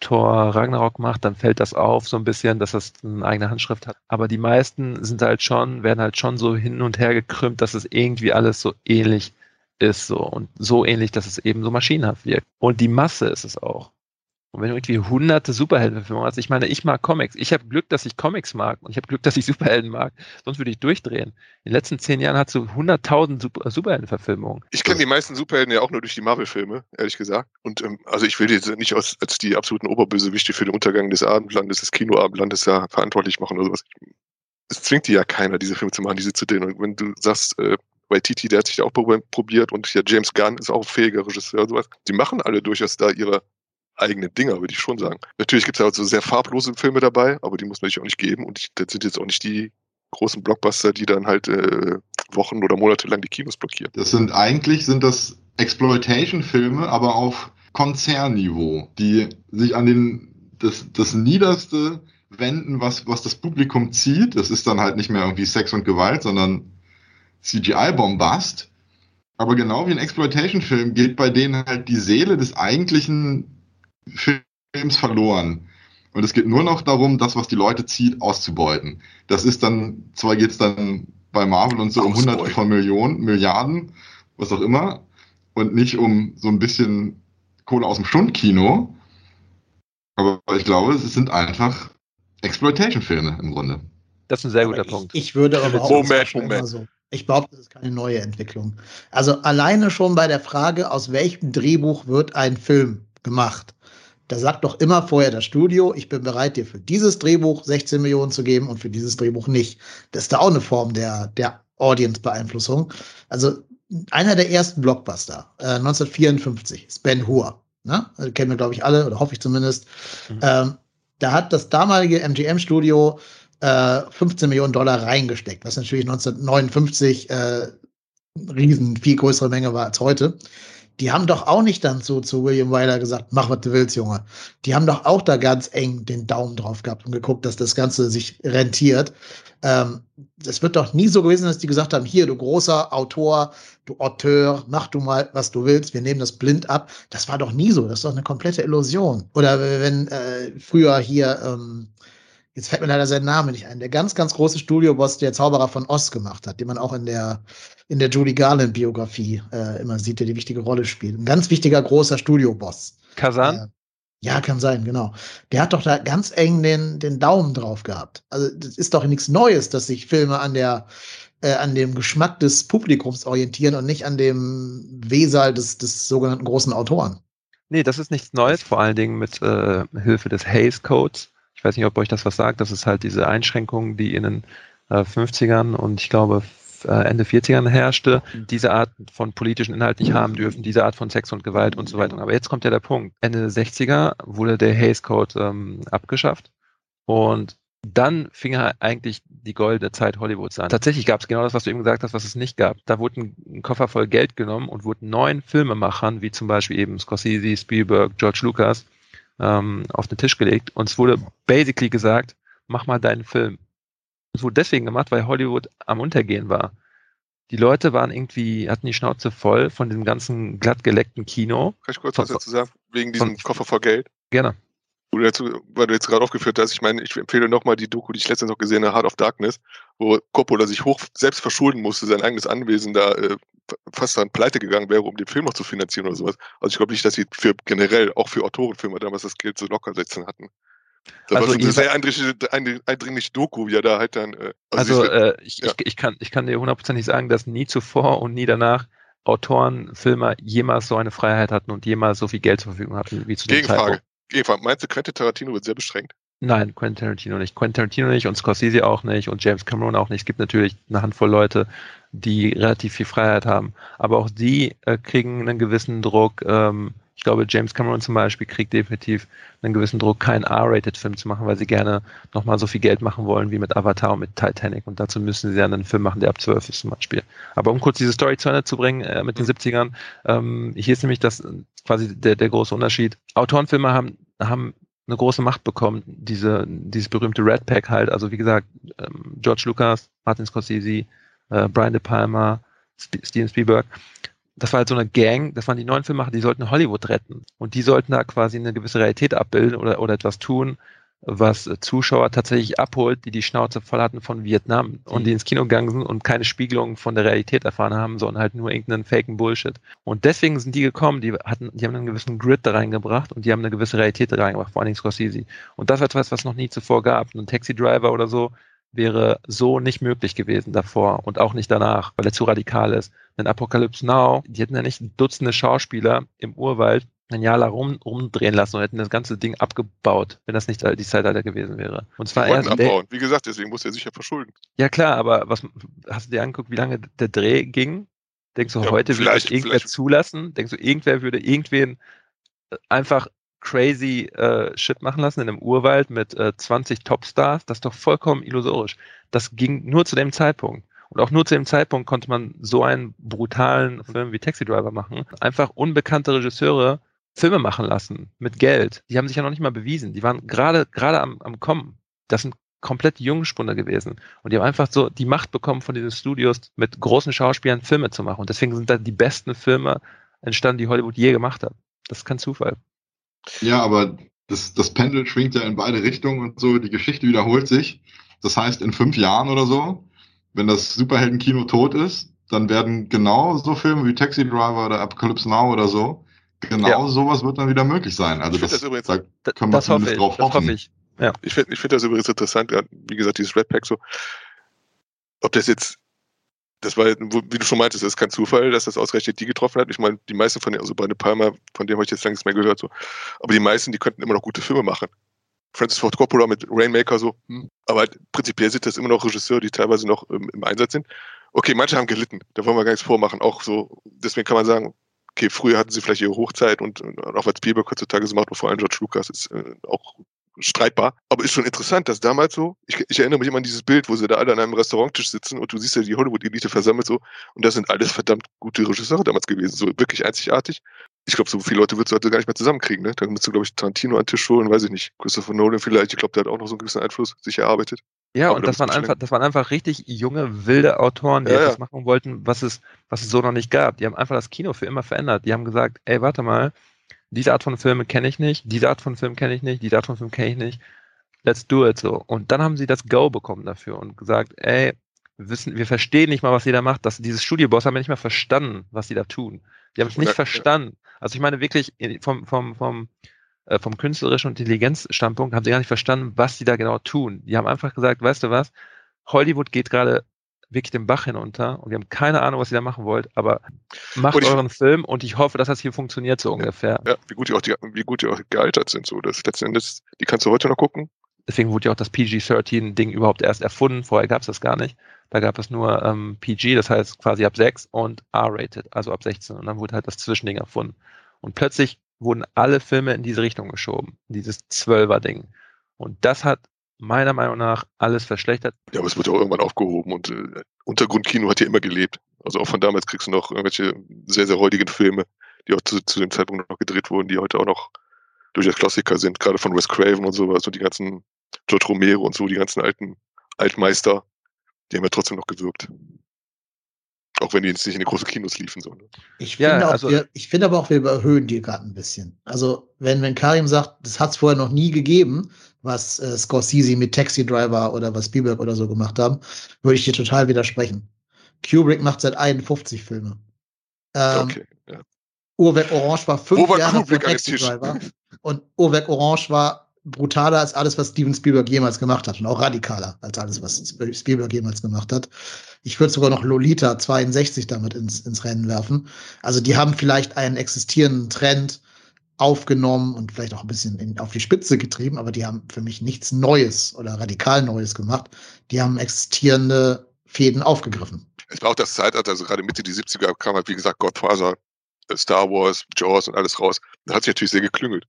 Thor Ragnarok macht, dann fällt das auf so ein bisschen, dass das eine eigene Handschrift hat. Aber die meisten sind halt schon, werden halt schon so hin und her gekrümmt, dass es irgendwie alles so ähnlich ist so und so ähnlich, dass es eben so maschinenhaft wirkt. Und die Masse ist es auch. Und wenn du irgendwie hunderte Superheldenverfilmungen hast, ich meine, ich mag Comics. Ich habe Glück, dass ich Comics mag und ich habe Glück, dass ich Superhelden mag. Sonst würde ich durchdrehen. In den letzten zehn Jahren hast du hunderttausend Super Superheldenverfilmungen. Ich kenne die meisten Superhelden ja auch nur durch die Marvel-Filme, ehrlich gesagt. Und ähm, also ich will die nicht als, als die absoluten Oberbösewichte für den Untergang des Abendlandes, des Kinoabendlandes ja verantwortlich machen oder sowas. Es zwingt die ja keiner, diese Filme zu machen, diese zu denen. Und wenn du sagst, äh, weil Titi, der hat sich da auch probiert und ja, James Gunn ist auch ein fähiger Regisseur und sowas. Die machen alle durchaus da ihre eigenen Dinger, würde ich schon sagen. Natürlich gibt es ja auch so sehr farblose Filme dabei, aber die muss man sich auch nicht geben. Und das sind jetzt auch nicht die großen Blockbuster, die dann halt äh, Wochen oder Monate lang die Kinos blockieren. Das sind eigentlich sind das Exploitation-Filme, aber auf Konzernniveau, die sich an den das, das Niederste wenden, was, was das Publikum zieht. Das ist dann halt nicht mehr irgendwie Sex und Gewalt, sondern CGI-Bombast. Aber genau wie ein Exploitation-Film geht bei denen halt die Seele des eigentlichen Films verloren. Und es geht nur noch darum, das, was die Leute zieht, auszubeuten. Das ist dann, zwar geht es dann bei Marvel und so um hunderte von Millionen, Milliarden, was auch immer, und nicht um so ein bisschen Kohle aus dem Stundkino. Aber ich glaube, es sind einfach Exploitation-Filme im Grunde. Das ist ein sehr guter ich, Punkt. Ich würde aber auch Moment, Moment. So. Ich behaupte, das ist keine neue Entwicklung. Also alleine schon bei der Frage, aus welchem Drehbuch wird ein Film gemacht? Da sagt doch immer vorher das Studio, ich bin bereit, dir für dieses Drehbuch 16 Millionen zu geben und für dieses Drehbuch nicht. Das ist da auch eine Form der, der Audience-Beeinflussung. Also einer der ersten Blockbuster, äh, 1954, ist Ben Hur. Ne? Also, kennen wir, glaube ich, alle, oder hoffe ich zumindest. Mhm. Ähm, da hat das damalige MGM-Studio äh, 15 Millionen Dollar reingesteckt, was natürlich 1959 äh, riesen viel größere Menge war als heute. Die haben doch auch nicht dann so zu William Wyler gesagt, mach was du willst, Junge. Die haben doch auch da ganz eng den Daumen drauf gehabt und geguckt, dass das Ganze sich rentiert. Ähm, es wird doch nie so gewesen, dass die gesagt haben, hier, du großer Autor, du Auteur, mach du mal, was du willst, wir nehmen das blind ab. Das war doch nie so, das ist doch eine komplette Illusion. Oder wenn äh, früher hier ähm, jetzt fällt mir leider sein Name nicht ein, der ganz, ganz große Studioboss, der Zauberer von Oz gemacht hat, den man auch in der, in der Judy Garland-Biografie äh, immer sieht, der die wichtige Rolle spielt. Ein ganz wichtiger, großer Studioboss. Kazan? Äh, ja, kann sein, genau. Der hat doch da ganz eng den, den Daumen drauf gehabt. Also, das ist doch nichts Neues, dass sich Filme an der, äh, an dem Geschmack des Publikums orientieren und nicht an dem Wesal des, des sogenannten großen Autoren. Nee, das ist nichts Neues, vor allen Dingen mit äh, Hilfe des Hays Codes ich weiß nicht, ob euch das was sagt. Das ist halt diese Einschränkung, die in den äh, 50ern und ich glaube äh, Ende 40ern herrschte, diese Art von politischen Inhalt nicht haben dürfen, diese Art von Sex und Gewalt und so weiter. Aber jetzt kommt ja der Punkt. Ende der 60er wurde der Hays Code ähm, abgeschafft und dann fing eigentlich die goldene Zeit Hollywoods an. Tatsächlich gab es genau das, was du eben gesagt hast, was es nicht gab. Da wurde ein Koffer voll Geld genommen und wurden neun Filmemachern, wie zum Beispiel eben Scorsese, Spielberg, George Lucas, ähm, auf den Tisch gelegt und es wurde basically gesagt, mach mal deinen Film. Es wurde deswegen gemacht, weil Hollywood am Untergehen war. Die Leute waren irgendwie, hatten die Schnauze voll von dem ganzen glatt geleckten Kino. Kann ich kurz was dazu sagen? Wegen diesem von, Koffer vor Geld? Gerne du dazu, weil du jetzt gerade aufgeführt hast, ich meine, ich empfehle nochmal die Doku, die ich letztens noch gesehen habe, Heart of Darkness, wo Coppola sich hoch selbst verschulden musste, sein eigenes Anwesen da äh, fast dann pleite gegangen wäre, um den Film noch zu finanzieren oder sowas. Also ich glaube nicht, dass sie für generell, auch für Autorenfilme damals das Geld so locker setzen hatten. Das also war eine sehr eindringliche, eindringliche Doku, wie er da halt dann. Äh, also, also äh, ich, ja. ich, ich, kann, ich kann dir hundertprozentig sagen, dass nie zuvor und nie danach Autoren, Filmer jemals so eine Freiheit hatten und jemals so viel Geld zur Verfügung hatten wie zu dem Gegenfrage. Zeitpunkt. Eva, meinst du, Quentin Tarantino wird sehr beschränkt? Nein, Quentin Tarantino nicht. Quentin Tarantino nicht und Scorsese auch nicht und James Cameron auch nicht. Es gibt natürlich eine Handvoll Leute, die relativ viel Freiheit haben. Aber auch die äh, kriegen einen gewissen Druck, ähm, Ich glaube, James Cameron zum Beispiel kriegt definitiv einen gewissen Druck, keinen R-Rated-Film zu machen, weil sie gerne nochmal so viel Geld machen wollen wie mit Avatar und mit Titanic. Und dazu müssen sie dann einen Film machen, der ab 12 ist zum Beispiel. Aber um kurz diese Story zu Ende zu bringen äh, mit den 70ern, ähm, hier ist nämlich das quasi der, der große Unterschied. Autorenfilme haben, haben eine große Macht bekommen, diese, dieses berühmte Red Pack halt. Also wie gesagt, ähm, George Lucas, Martin Scorsese, äh, Brian De Palma, Steven Spielberg das war halt so eine Gang, das waren die neuen Filmemacher, die sollten Hollywood retten. Und die sollten da quasi eine gewisse Realität abbilden oder, oder etwas tun, was Zuschauer tatsächlich abholt, die die Schnauze voll hatten von Vietnam und die ins Kino gegangen sind und keine Spiegelung von der Realität erfahren haben, sondern halt nur irgendeinen faken Bullshit. Und deswegen sind die gekommen, die hatten, die haben einen gewissen Grid da reingebracht und die haben eine gewisse Realität da reingebracht, vor allen Dingen Scorsese. Und das ist etwas, was noch nie zuvor gab. Ein Taxi Driver oder so wäre so nicht möglich gewesen davor und auch nicht danach, weil er zu radikal ist. Denn Apocalypse Now, die hätten ja nicht Dutzende Schauspieler im Urwald ein Jahr lang rum, rumdrehen lassen und hätten das ganze Ding abgebaut, wenn das nicht die Zeitalter gewesen wäre. Und zwar erst abbauen. Wie gesagt, deswegen muss er sich ja verschulden. Ja klar, aber was hast du dir angeguckt, wie lange der Dreh ging? Denkst du, ja, heute würde das irgendwer zulassen? Denkst du, irgendwer würde irgendwen einfach crazy äh, Shit machen lassen in einem Urwald mit äh, 20 Topstars? Das ist doch vollkommen illusorisch. Das ging nur zu dem Zeitpunkt. Und auch nur zu dem Zeitpunkt konnte man so einen brutalen Film wie Taxi Driver machen. Einfach unbekannte Regisseure Filme machen lassen mit Geld. Die haben sich ja noch nicht mal bewiesen. Die waren gerade gerade am, am Kommen. Das sind komplett Jungspunde gewesen. Und die haben einfach so die Macht bekommen von diesen Studios, mit großen Schauspielern Filme zu machen. Und deswegen sind da die besten Filme entstanden, die Hollywood je gemacht hat. Das ist kein Zufall. Ja, aber das, das Pendel schwingt ja in beide Richtungen und so. Die Geschichte wiederholt sich. Das heißt, in fünf Jahren oder so wenn das Superheldenkino tot ist, dann werden genau so Filme wie Taxi Driver oder Apocalypse Now oder so, genau ja. sowas wird dann wieder möglich sein. Also das, das, übrigens, da können wir zumindest ich, drauf hoffen. Ich. Ja. ich finde ich find das übrigens interessant, wie gesagt, dieses Red Pack so, ob das jetzt, das war, wie du schon meintest, das ist kein Zufall, dass das ausgerechnet die getroffen hat. Ich meine, die meisten von den, also bei Palmer, von dem habe ich jetzt lange nichts mehr gehört, so, aber die meisten, die könnten immer noch gute Filme machen. Francis Ford Coppola mit Rainmaker so, hm. aber halt, prinzipiell sind das immer noch Regisseure, die teilweise noch im, im, Einsatz sind. Okay, manche haben gelitten, da wollen wir gar nichts vormachen. Auch so, deswegen kann man sagen, okay, früher hatten sie vielleicht ihre Hochzeit und, und auch was Spielberg heutzutage so macht, und vor allem George Lucas ist äh, auch streitbar. Aber ist schon interessant, dass damals so, ich, ich, erinnere mich immer an dieses Bild, wo sie da alle an einem Restauranttisch sitzen und du siehst ja die Hollywood-Elite versammelt so und das sind alles verdammt gute Regisseure damals gewesen, so wirklich einzigartig ich glaube, so viele Leute würdest du heute gar nicht mehr zusammenkriegen, ne? Da müsstest du, glaube ich, Tarantino an den Tisch holen, weiß ich nicht. Christopher Nolan vielleicht, ich glaube, der hat auch noch so einen gewissen Einfluss sich erarbeitet. Ja, Aber und das waren einfach, das waren einfach richtig junge, wilde Autoren, die ja, etwas ja. machen wollten, was es, was es so noch nicht gab. Die haben einfach das Kino für immer verändert. Die haben gesagt, ey, warte mal, diese Art von Filme kenne ich nicht, diese Art von Film kenne ich nicht, diese Art von Film kenne ich nicht. Let's do it so. Und dann haben sie das Go bekommen dafür und gesagt, ey, wir wissen, wir verstehen nicht mal, was jeder macht. Das, dieses Studioboss haben wir nicht mal verstanden, was sie da tun. Die haben es nicht verstanden. Also ich meine wirklich vom, vom, vom, äh, vom künstlerischen Intelligenzstandpunkt haben sie gar nicht verstanden, was sie da genau tun. Die haben einfach gesagt, weißt du was, Hollywood geht gerade wirklich den Bach hinunter und wir haben keine Ahnung, was ihr da machen wollt, aber macht ich, euren Film und ich hoffe, dass das hier funktioniert so ungefähr. Ja, wie gut die auch, die, wie gut die auch gealtert sind, so das letzten Endes, die kannst du heute noch gucken. Deswegen wurde ja auch das PG-13-Ding überhaupt erst erfunden, vorher gab es das gar nicht. Da gab es nur ähm, PG, das heißt quasi ab 6 und R-rated, also ab 16. Und dann wurde halt das Zwischending erfunden. Und plötzlich wurden alle Filme in diese Richtung geschoben, dieses Zwölfer-Ding. Und das hat meiner Meinung nach alles verschlechtert. Ja, aber es wird auch irgendwann aufgehoben und äh, Untergrundkino hat ja immer gelebt. Also auch von damals kriegst du noch irgendwelche sehr, sehr heutigen Filme, die auch zu, zu dem Zeitpunkt noch gedreht wurden, die heute auch noch durchaus Klassiker sind, gerade von Wes Craven und sowas und die ganzen George Romero und so, die ganzen alten Altmeister, die haben ja trotzdem noch gewirkt. Auch wenn die jetzt nicht in den großen Kinos liefen. So, ne? Ich finde ja, also, wir, ich finde aber auch, wir überhöhen die gerade ein bisschen. Also, wenn, wenn Karim sagt, das hat es vorher noch nie gegeben, was äh, Scorsese mit Taxi Driver oder was Spielberg oder so gemacht haben, würde ich dir total widersprechen. Kubrick macht seit 51 Filme. Ähm, okay, ja. Uhrwerk Orange war fünf Jahre vor Taxi Driver. Und Uhrwerk Orange war brutaler als alles, was Steven Spielberg jemals gemacht hat und auch radikaler als alles, was Spielberg jemals gemacht hat. Ich würde sogar noch Lolita 62 damit ins, ins Rennen werfen. Also die haben vielleicht einen existierenden Trend aufgenommen und vielleicht auch ein bisschen in, auf die Spitze getrieben, aber die haben für mich nichts Neues oder radikal Neues gemacht. Die haben existierende Fäden aufgegriffen. Es war auch das Zeitalter, also gerade Mitte die 70er kam halt, wie gesagt, Godfather Star Wars, Jaws und alles raus. Da hat sich natürlich sehr geklüngelt.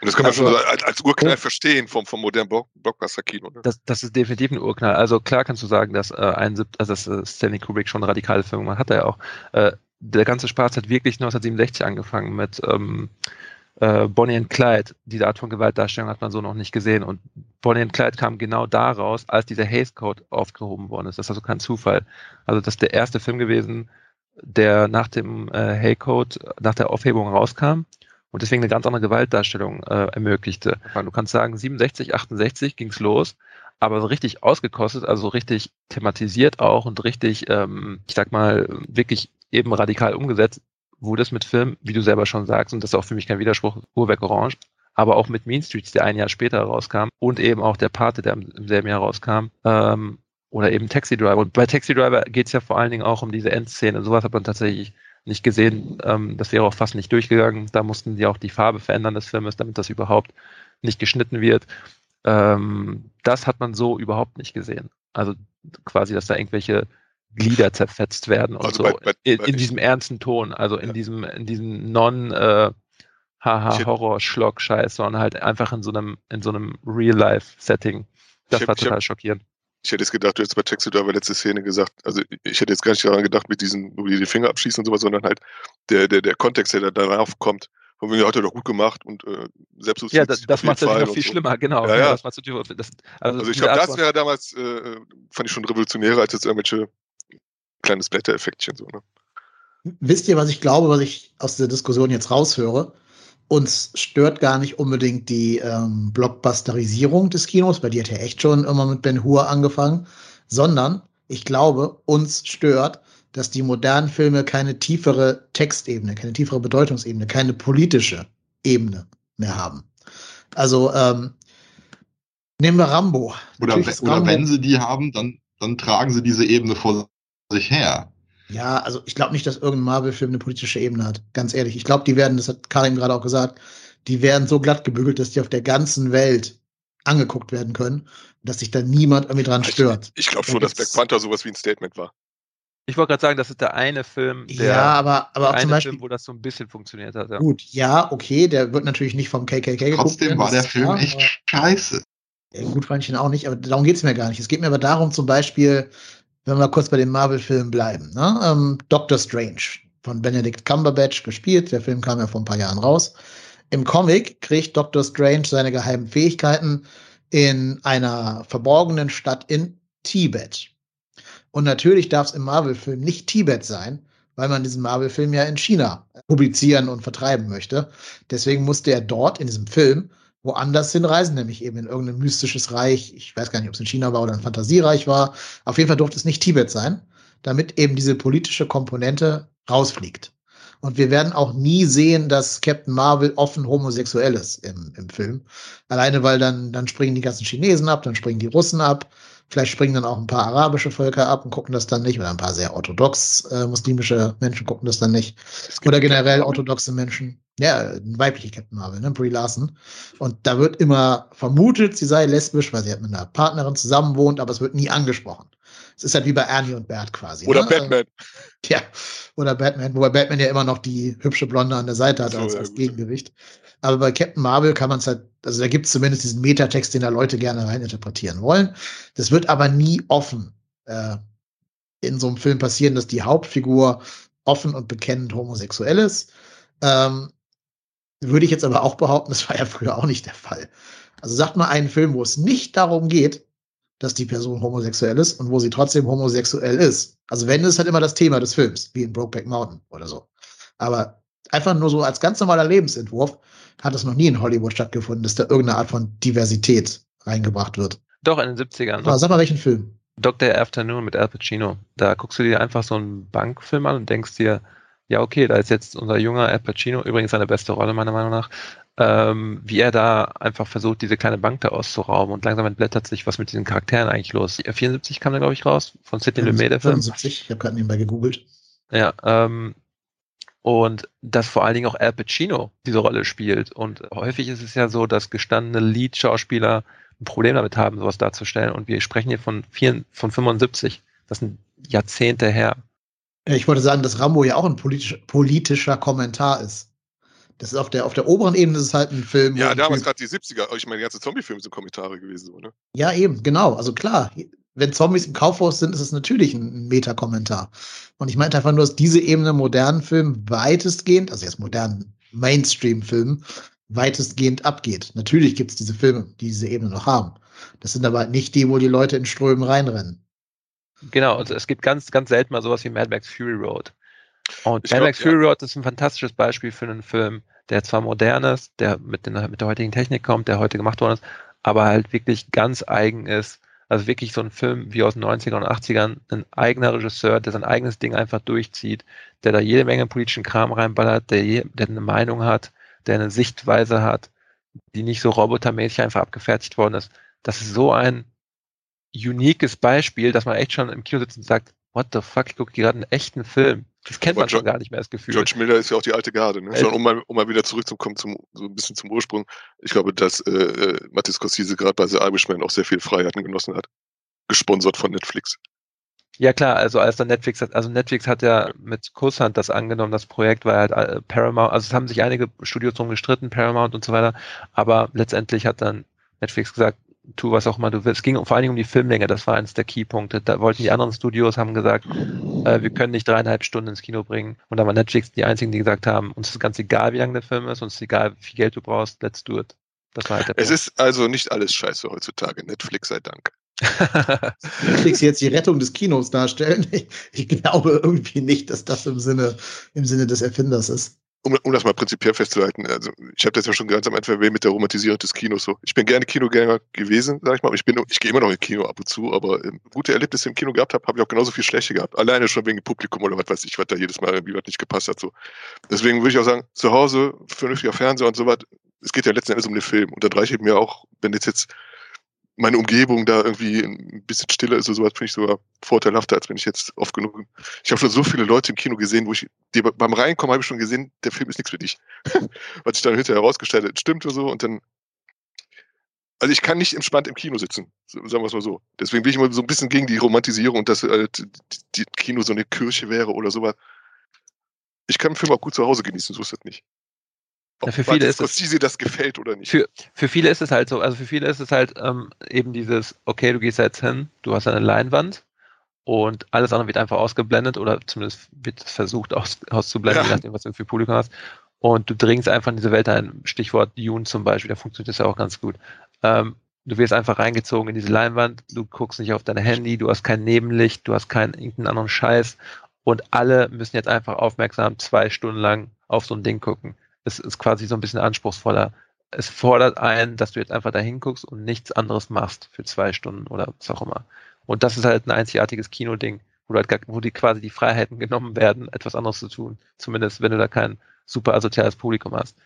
Und das kann man Also- schon so als, als Urknall Oh. verstehen vom, vom modernen Block- Blockbuster-Kino. Ne? Das, das ist definitiv ein Urknall. Also klar kannst du sagen, dass, äh, ein, also dass äh, Stanley Kubrick schon radikale Filme gemacht hat, er ja auch. Äh, der ganze Spaß hat wirklich 1967 angefangen mit ähm, äh, Bonnie and Clyde. Diese Art von Gewaltdarstellung hat man so noch nicht gesehen. Und Bonnie and Clyde kam genau da raus, als dieser Hays Code aufgehoben worden ist. Das ist also kein Zufall. Also das ist der erste Film gewesen, der nach dem äh, Hay Code, nach der Aufhebung rauskam und deswegen eine ganz andere Gewaltdarstellung äh, ermöglichte. Du kannst sagen, 67, 68 ging's los, aber so richtig ausgekostet, also richtig thematisiert auch und richtig, ähm, ich sag mal, wirklich eben radikal umgesetzt, wurde es mit Filmen, wie du selber schon sagst, und das ist auch für mich kein Widerspruch, Uhrwerk Orange, aber auch mit Mean Streets, der ein Jahr später rauskam, und eben auch der Pate, der im, im selben Jahr rauskam, ähm, oder eben Taxi Driver. Und bei Taxi Driver geht es ja vor allen Dingen auch um diese Endszene. Sowas hat man tatsächlich nicht gesehen. Ähm, das wäre auch fast nicht durchgegangen. Da mussten sie auch die Farbe verändern des Filmes, damit das überhaupt nicht geschnitten wird. Ähm, das hat man so überhaupt nicht gesehen. Also quasi, dass da irgendwelche Glieder zerfetzt werden und Also so bei- bei- in, in diesem ernsten Ton, also in Ja. diesem in diesem non äh, haha Horror Schlock Scheiß, sondern halt einfach in so einem in so einem Real Life Setting. Das hab- war ich hab- total schockierend. Ich hätte jetzt gedacht, du hättest bei Taxi Driver letzte Szene gesagt, also ich hätte jetzt gar nicht daran gedacht, mit diesen, wo die die Finger abschießen und sowas, sondern halt der, der, der Kontext, der da darauf kommt, von wegen, hat er doch gut gemacht und äh, selbst Ja, das, das macht es natürlich noch viel schlimmer, genau. Ja, ja. Das macht's natürlich, das, also Also ich glaube, das wäre damals, äh, fand ich schon revolutionärer als jetzt irgendwelche kleines Blättereffektchen so, ne? Wisst ihr, was ich glaube, was ich aus der Diskussion jetzt raushöre? Uns stört gar nicht unbedingt die ähm, Blockbusterisierung des Kinos, weil die hat ja echt schon immer mit Ben Hur angefangen, sondern ich glaube, uns stört, dass die modernen Filme keine tiefere Textebene, keine tiefere Bedeutungsebene, keine politische Ebene mehr haben. Also ähm, nehmen wir Rambo. Oder, oder Rambo- wenn sie die haben, dann, dann tragen sie diese Ebene vor sich her. Ja, also ich glaube nicht, dass irgendein Marvel-Film eine politische Ebene hat. Ganz ehrlich. Ich glaube, die werden, das hat Karim gerade auch gesagt, die werden so glatt gebügelt, dass die auf der ganzen Welt angeguckt werden können, dass sich da niemand irgendwie dran stört. Ich, ich glaube schon, dass Black Panther sowas wie ein Statement war. Ich wollte gerade sagen, das ist der eine Film, der ja, aber, aber auch eine zum Beispiel, Film, wo das so ein bisschen funktioniert hat. Ja. gut, ja, okay, der wird natürlich nicht vom KKK geguckt. Trotzdem war der Film klar, echt scheiße. Ja, gut fand ich ihn auch nicht, aber darum geht's mir gar nicht. Es geht mir aber darum, zum Beispiel, wenn wir kurz bei den Marvel-Filmen bleiben, ne? ähm, Doctor Strange von Benedict Cumberbatch gespielt. Der Film kam ja vor ein paar Jahren raus. Im Comic kriegt Doctor Strange seine geheimen Fähigkeiten in einer verborgenen Stadt in Tibet. Und natürlich darf es im Marvel-Film nicht Tibet sein, weil man diesen Marvel-Film ja in China publizieren und vertreiben möchte. Deswegen musste er dort in diesem Film woanders hinreisen, nämlich eben in irgendein mystisches Reich. Ich weiß gar nicht, ob es in China war oder ein Fantasiereich war. Auf jeden Fall durfte es nicht Tibet sein, damit eben diese politische Komponente rausfliegt. Und wir werden auch nie sehen, dass Captain Marvel offen homosexuell ist im, im Film. Alleine, weil dann, dann springen die ganzen Chinesen ab, dann springen die Russen ab. Vielleicht springen dann auch ein paar arabische Völker ab und gucken das dann nicht. Oder ein paar sehr orthodox äh, muslimische Menschen gucken das dann nicht. Oder generell orthodoxe Menschen. Ja, weibliche Captain Marvel, ne? Brie Larson. Und da wird immer vermutet, sie sei lesbisch, weil sie halt mit einer Partnerin zusammen wohnt, aber es wird nie angesprochen. Es ist halt wie bei Ernie und Bert quasi. Oder ne? Batman. Ja, oder Batman, wobei Batman ja immer noch die hübsche Blonde an der Seite hat So, als, ja, als gut. Gegengewicht. Aber bei Captain Marvel kann man es halt, also da gibt es zumindest diesen Metatext, den da Leute gerne reininterpretieren wollen. Das wird aber nie offen äh, in so einem Film passieren, dass die Hauptfigur offen und bekennend homosexuell ist. Ähm, würde ich jetzt aber auch behaupten, das war ja früher auch nicht der Fall. Also sagt mal einen Film, wo es nicht darum geht, dass die Person homosexuell ist und wo sie trotzdem homosexuell ist. Also wenn, ist halt immer das Thema des Films, wie in Brokeback Mountain oder so. Aber einfach nur so als ganz normaler Lebensentwurf hat es noch nie in Hollywood stattgefunden, dass da irgendeine Art von Diversität reingebracht wird. Doch, in den 70ern. Aber sag mal, welchen Film? Dr. Afternoon mit Al Pacino. Da guckst du dir einfach so einen Bankfilm an und denkst dir, ja, okay, da ist jetzt unser junger Al Pacino, übrigens seine beste Rolle meiner Meinung nach, ähm, wie er da einfach versucht, diese kleine Bank da auszurauben und langsam entblättert sich, was mit diesen Charakteren eigentlich los. 74 kam der, glaube ich, raus, von Sidney Lumet, der Film. 75, ich habe gerade nebenbei gegoogelt. Ja, ähm, und dass vor allen Dingen auch Al Pacino diese Rolle spielt. Und häufig ist es ja so, dass gestandene Lead-Schauspieler ein Problem damit haben, sowas darzustellen. Und wir sprechen hier von, vier, von 75. Das sind Jahrzehnte her. Ich wollte sagen, dass Rambo ja auch ein politisch, politischer Kommentar ist. Das ist auf der, auf der oberen Ebene ist es halt ein Film. Ja, damals gerade die 70er. Ich meine, die ganzen Zombie-Filme sind Kommentare gewesen, so, ne? Ja, eben, genau. Also klar, wenn Zombies im Kaufhaus sind, ist es natürlich ein Metakommentar. Und ich meinte einfach nur, dass diese Ebene modernen Filmen weitestgehend, also jetzt modernen Mainstream-Filmen, weitestgehend abgeht. Natürlich gibt es diese Filme, die diese Ebene noch haben. Das sind aber nicht die, wo die Leute in Strömen reinrennen. Genau, also es gibt ganz, ganz selten mal sowas wie Mad Max Fury Road. Und ich Mad Max Fury ja. Road ist ein fantastisches Beispiel für einen Film, der zwar modern ist, der mit, den, mit der heutigen Technik kommt, der heute gemacht worden ist, aber halt wirklich ganz eigen ist. Also wirklich so ein Film wie aus den 90ern und 80ern, ein eigener Regisseur, der sein eigenes Ding einfach durchzieht, der da jede Menge politischen Kram reinballert, der, je, der eine Meinung hat, der eine Sichtweise hat, die nicht so robotermäßig einfach abgefertigt worden ist. Das ist so ein uniques Beispiel, dass man echt schon im Kino sitzt und sagt, what the fuck, ich gucke gerade einen echten Film. Das kennt man schon gar nicht mehr, das Gefühl. George Miller ist ja auch die alte Garde. Ne? Schon, um, mal, um mal wieder zurückzukommen, zum, so ein bisschen zum Ursprung. Ich glaube, dass äh, äh Matthias Scorsese gerade bei The Irishman auch sehr viel Freiheiten genossen hat. Gesponsert von Netflix. Ja klar, also als dann Netflix hat, also Netflix hat ja mit Kusshand das angenommen, das Projekt, weil halt äh, Paramount, also es haben sich einige Studios drum gestritten, Paramount und so weiter, aber letztendlich hat dann Netflix gesagt, tu was auch immer du willst. Es ging vor allen Dingen um die Filmlänge, das war eins der Keypunkte. Da wollten die anderen Studios, haben gesagt, äh, wir können nicht dreieinhalb Stunden ins Kino bringen. Und da war Netflix die einzigen, die gesagt haben, uns ist ganz egal, wie lang der Film ist, uns ist egal, wie viel Geld du brauchst, let's do it. Das war halt der es Punkt. ist also nicht alles scheiße heutzutage, Netflix sei Dank. Netflix jetzt die Rettung des Kinos darstellen. Ich, ich, glaube irgendwie nicht, dass das im Sinne, im Sinne des Erfinders ist um, um das mal prinzipiell festzuhalten, also ich habe das ja schon ganz am Anfang erwähnt mit der Romantisierung des Kinos so. Ich bin gerne Kinogänger gewesen, sag ich mal. Ich bin, ich gehe immer noch ins Kino ab und zu, aber ähm, gute Erlebnisse im Kino gehabt habe, habe ich auch genauso viel schlechte gehabt. Alleine schon wegen Publikum oder was weiß ich, was da jedes Mal irgendwie was nicht gepasst hat. So. Deswegen würde ich auch sagen, zu Hause, vernünftiger Fernseher und so was, es geht ja letzten Endes um den Film. Und da reicht mir auch, wenn jetzt jetzt meine Umgebung da irgendwie ein bisschen stiller ist oder sowas, finde ich sogar vorteilhafter, als wenn ich jetzt oft genug. Ich habe schon so viele Leute im Kino gesehen, wo ich beim Reinkommen habe ich schon gesehen, der Film ist nichts für dich. Was sich dann hinterher herausgestellt hat, stimmt oder so und dann. Also ich kann nicht entspannt im Kino sitzen, sagen wir es mal so. Deswegen bin ich immer so ein bisschen gegen die Romantisierung und dass äh, die Kino so eine Kirche wäre oder sowas. Ich kann den Film auch gut zu Hause genießen, so ist das nicht. Ja, für viele ist es, sie das gefällt oder nicht. Für, für viele ist es halt so, also für viele ist es halt ähm, eben dieses, okay, du gehst jetzt hin, du hast eine Leinwand und alles andere wird einfach ausgeblendet oder zumindest wird versucht aus, auszublenden, ja. je nachdem, was du für Publikum hast. Und du dringst einfach in diese Welt ein. Stichwort Dune zum Beispiel, da funktioniert das ja auch ganz gut. Ähm, du wirst einfach reingezogen in diese Leinwand, du guckst nicht auf dein Handy, du hast kein Nebenlicht, du hast keinen irgendeinen anderen Scheiß und alle müssen jetzt einfach aufmerksam zwei Stunden lang auf so ein Ding gucken es ist quasi so ein bisschen anspruchsvoller. Es fordert ein, dass du jetzt einfach da hinguckst und nichts anderes machst für zwei Stunden oder was auch immer. Und das ist halt ein einzigartiges Kinoding, wo, halt wo die quasi die Freiheiten genommen werden, etwas anderes zu tun. Zumindest wenn du da kein super asoziales Publikum hast.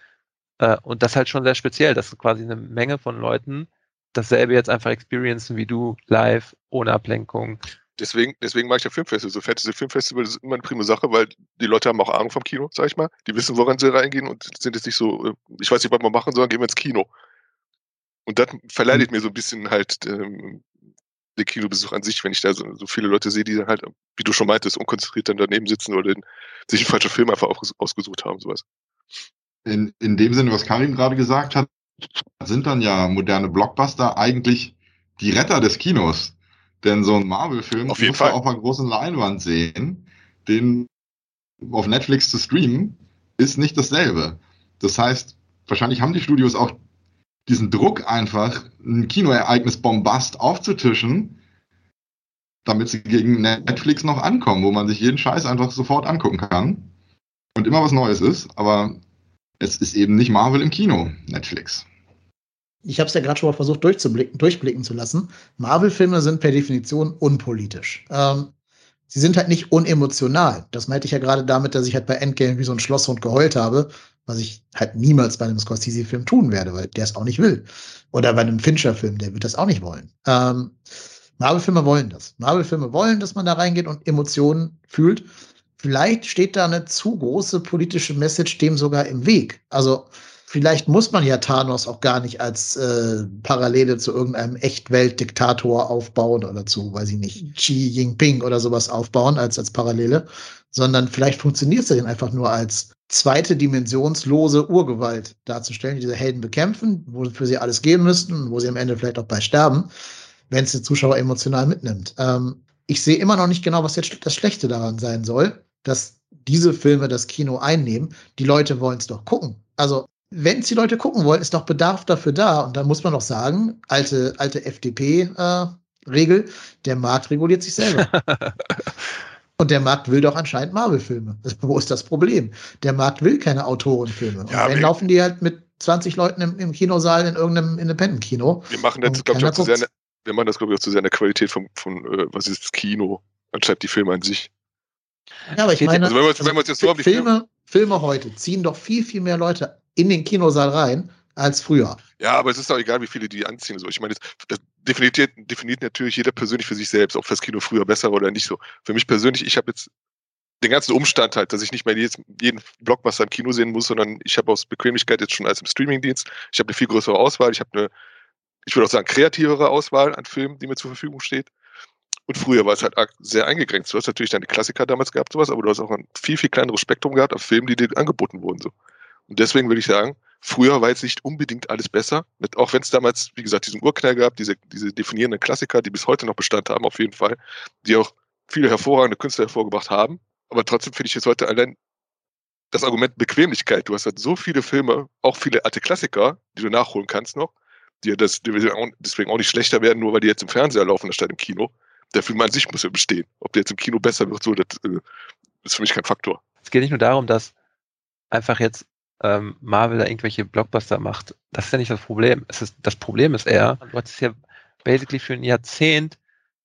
Äh, und das ist halt schon sehr speziell, dass quasi eine Menge von Leuten dasselbe jetzt einfach experiencen wie du, live, ohne Ablenkung, deswegen, deswegen mache ich ja Filmfestival. So Fantasy Filmfestival ist immer eine prima Sache, weil die Leute haben auch Ahnung vom Kino, sag ich mal. Die wissen, woran sie reingehen und sind jetzt nicht so, äh, ich weiß nicht, was wir machen sollen, gehen wir ins Kino. Und das verleidet mhm. mir so ein bisschen halt ähm, den Kinobesuch an sich, wenn ich da so, so, viele Leute sehe, die dann halt, wie du schon meintest, unkonzentriert dann daneben sitzen oder den, sich einen falschen Film einfach ausgesucht haben, sowas. In, in dem Sinne, was Karim gerade gesagt hat, sind dann ja moderne Blockbuster eigentlich die Retter des Kinos. Denn so ein Marvel-Film muss man auf einer großen Leinwand sehen. Den auf Netflix zu streamen, ist nicht dasselbe. Das heißt, wahrscheinlich haben die Studios auch diesen Druck einfach, ein Kinoereignis Bombast aufzutischen, damit sie gegen Netflix noch ankommen, wo man sich jeden Scheiß einfach sofort angucken kann und immer was Neues ist, aber es ist eben nicht Marvel im Kino, Netflix ich habe es ja gerade schon mal versucht durchzublicken, durchblicken zu lassen. Marvel-Filme sind per Definition unpolitisch. Ähm, sie sind halt nicht unemotional. Das meinte ich ja gerade damit, dass ich halt bei Endgame wie so ein Schlosshund geheult habe, was ich halt niemals bei einem Scorsese-Film tun werde, weil der es auch nicht will. Oder bei einem Fincher-Film, der wird das auch nicht wollen. Ähm, Marvel-Filme wollen das. Marvel-Filme wollen, dass man da reingeht und Emotionen fühlt. Vielleicht steht da eine zu große politische Message dem sogar im Weg. Also vielleicht muss man ja Thanos auch gar nicht als äh, Parallele zu irgendeinem Echtweltdiktator aufbauen oder zu, weiß ich nicht, Xi Jinping oder sowas aufbauen als, als Parallele, sondern vielleicht funktioniert es ja einfach nur als zweite dimensionslose Urgewalt darzustellen, die diese Helden bekämpfen, wofür sie alles geben müssten, wo sie am Ende vielleicht auch bei sterben, wenn es den Zuschauer emotional mitnimmt. Ähm, ich sehe immer noch nicht genau, was jetzt das Schlechte daran sein soll, dass diese Filme das Kino einnehmen. Die Leute wollen es doch gucken. Also, wenn es die Leute gucken wollen, ist doch Bedarf dafür da. Und da muss man doch sagen, alte, alte FDP-Regel, äh, der Markt reguliert sich selber. Und der Markt will doch anscheinend Marvel-Filme. Wo ist das Problem? Der Markt will keine Autorenfilme. Und ja, wenn laufen die halt mit 20 Leuten im, im Kinosaal in irgendeinem Independent-Kino. Wir machen das, glaube ich, auch zu sehr, ne, wir machen das, glaube ich, auch zu sehr in der Qualität von, von äh, was ist das Kino, anstatt die Filme an sich. Ja, aber ich meine, also wenn wir, wenn wir jetzt so Filme, Filme heute ziehen doch viel, viel mehr Leute in den Kinosaal rein als früher. Ja, aber es ist doch egal, wie viele die anziehen. So. Ich meine, das, definiert, definiert natürlich jeder persönlich für sich selbst, ob das Kino früher besser war oder nicht so. Für mich persönlich, ich habe jetzt den ganzen Umstand halt, dass ich nicht mehr jetzt jeden Blockbuster im Kino sehen muss, sondern ich habe aus Bequemlichkeit jetzt schon als im Streamingdienst, ich habe eine viel größere Auswahl, ich habe eine, ich würde auch sagen, kreativere Auswahl an Filmen, die mir zur Verfügung steht. Und früher war es halt sehr eingegrenzt. Du hast natürlich deine Klassiker damals gehabt, sowas, aber du hast auch ein viel, viel kleineres Spektrum gehabt an Filmen, die dir angeboten wurden. So. Und deswegen würde ich sagen, früher war jetzt nicht unbedingt alles besser. Mit, auch wenn es damals, wie gesagt, diesen Urknall gab, diese, diese definierenden Klassiker, die bis heute noch Bestand haben, auf jeden Fall, die auch viele hervorragende Künstler hervorgebracht haben. Aber trotzdem finde ich jetzt heute allein das Argument Bequemlichkeit. Du hast halt so viele Filme, auch viele alte Klassiker, die du nachholen kannst noch, die das deswegen auch nicht schlechter werden, nur weil die jetzt im Fernseher laufen, anstatt im Kino der Film an sich muss ja bestehen. Ob der jetzt im Kino besser wird, so, das äh, ist für mich kein Faktor. Es geht nicht nur darum, dass einfach jetzt ähm, Marvel da irgendwelche Blockbuster macht. Das ist ja nicht das Problem. Es ist, das Problem ist eher, du hast ja basically für ein Jahrzehnt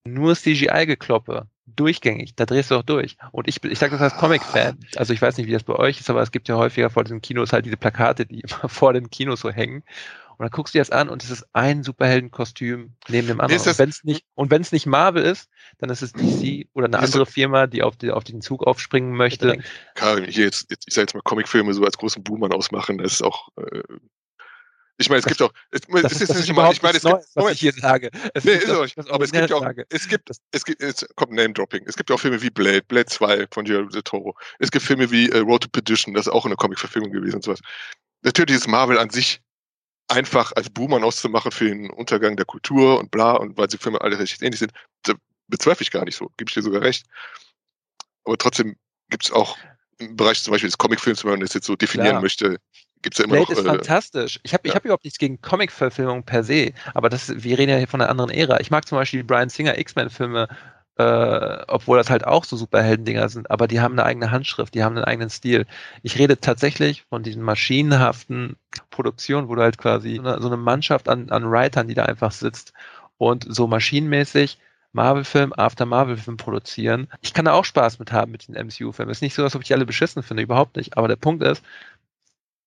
nur CGI-Gekloppe. Durchgängig, da drehst du auch durch. Und ich, ich sage das als Comic-Fan. Also ich weiß nicht, wie das bei euch ist, aber es gibt ja häufiger vor diesen Kinos halt diese Plakate, die immer vor den Kinos so hängen. Und dann guckst du dir das an und es ist ein Superheldenkostüm neben dem anderen. Und wenn es nicht, und wenn es nicht Marvel ist, dann ist es DC oder eine andere Firma, die auf, die auf den Zug aufspringen möchte. Karl, hier jetzt, ich sag jetzt mal Comicfilme so als großen Boomer ausmachen, das ist auch, äh, ich meine, es das, gibt auch, es, das, es ist, das ist nicht mal, ich meine, es gibt, was ich hier sage. Es nee, ist auch nicht, aber es gibt auch, es gibt, es gibt, es kommt Name-Dropping. Es gibt auch Filme wie Blade, Blade 2 von Guillermo del Toro. Es gibt Filme wie äh, Road to Perdition, das ist auch eine Comic-Verfilmung gewesen und sowas. Natürlich ist Marvel an sich einfach als Boomer auszumachen für den Untergang der Kultur und bla und weil die Filme alle recht ähnlich sind, bezweifle ich gar nicht so, gebe ich dir sogar recht. Aber trotzdem gibt es auch im Bereich zum Beispiel des Comicfilms, wenn man das jetzt so definieren Klar. möchte, gibt es ja immer Blade noch. ist äh, fantastisch. Ich habe ja. hab überhaupt nichts gegen Comic-Verfilmungen per se, aber das, wir reden ja hier von einer anderen Ära. Ich mag zum Beispiel die Brian Singer X-Men-Filme äh, obwohl das halt auch so Superhelden-Dinger sind, aber die haben eine eigene Handschrift, die haben einen eigenen Stil. Ich rede tatsächlich von diesen maschinenhaften Produktionen, wo du halt quasi so eine, so eine Mannschaft an, an Writern, die da einfach sitzt und so maschinenmäßig Marvel-Film after Marvel-Film produzieren. Ich kann da auch Spaß mit haben mit den MCU-Filmen. Ist nicht so, als ob ich alle beschissen finde, überhaupt nicht. Aber der Punkt ist,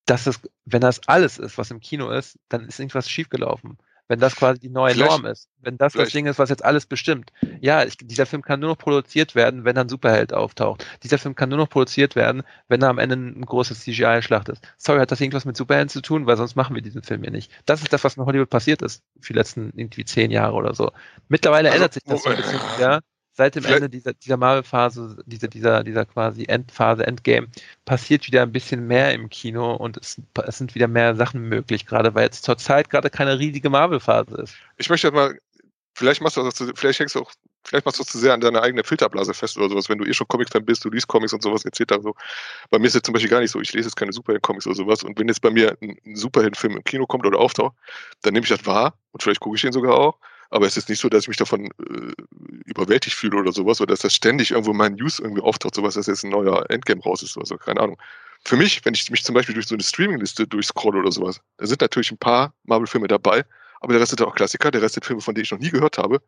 dass es, wenn das alles ist, was im Kino ist, dann ist irgendwas schiefgelaufen wenn das quasi die neue vielleicht, Norm ist. Wenn das vielleicht. das Ding ist, was jetzt alles bestimmt. Ja, ich, dieser Film kann nur noch produziert werden, wenn ein Superheld auftaucht. Dieser Film kann nur noch produziert werden, wenn da am Ende ein großes CGI-Schlacht ist. Sorry, hat das irgendwas mit Superhelden zu tun? Weil sonst machen wir diesen Film ja nicht. Das ist das, was in Hollywood passiert ist, für die letzten irgendwie zehn Jahre oder so. Mittlerweile also, ändert sich das so ein bisschen, ja seit dem Ende dieser, dieser Marvel-Phase, dieser, dieser, dieser quasi Endphase, Endgame, passiert wieder ein bisschen mehr im Kino und es, es sind wieder mehr Sachen möglich, gerade weil jetzt zurzeit gerade keine riesige Marvel-Phase ist. Ich möchte mal, vielleicht machst du das, vielleicht hängst du auch, vielleicht machst du zu sehr an deiner eigenen Filterblase fest oder sowas, wenn du eh schon Comic-Fan bist, du liest Comics und sowas etc. So. Bei mir ist es zum Beispiel gar nicht so, ich lese jetzt keine Superhelden-Comics oder sowas und wenn jetzt bei mir ein, ein Superhelden-Film im Kino kommt oder auftaucht, dann nehme ich das wahr und vielleicht gucke ich den sogar auch aber es ist nicht so, dass ich mich davon äh, überwältigt fühle oder sowas, oder dass das ständig irgendwo in meinen News irgendwie auftaucht, sowas, dass jetzt ein neuer Endgame raus ist oder so, keine Ahnung. Für mich, wenn ich mich zum Beispiel durch so eine Streamingliste durchscrolle oder sowas, da sind natürlich ein paar Marvel-Filme dabei, aber der Rest sind auch Klassiker, der Rest sind Filme, von denen ich noch nie gehört habe,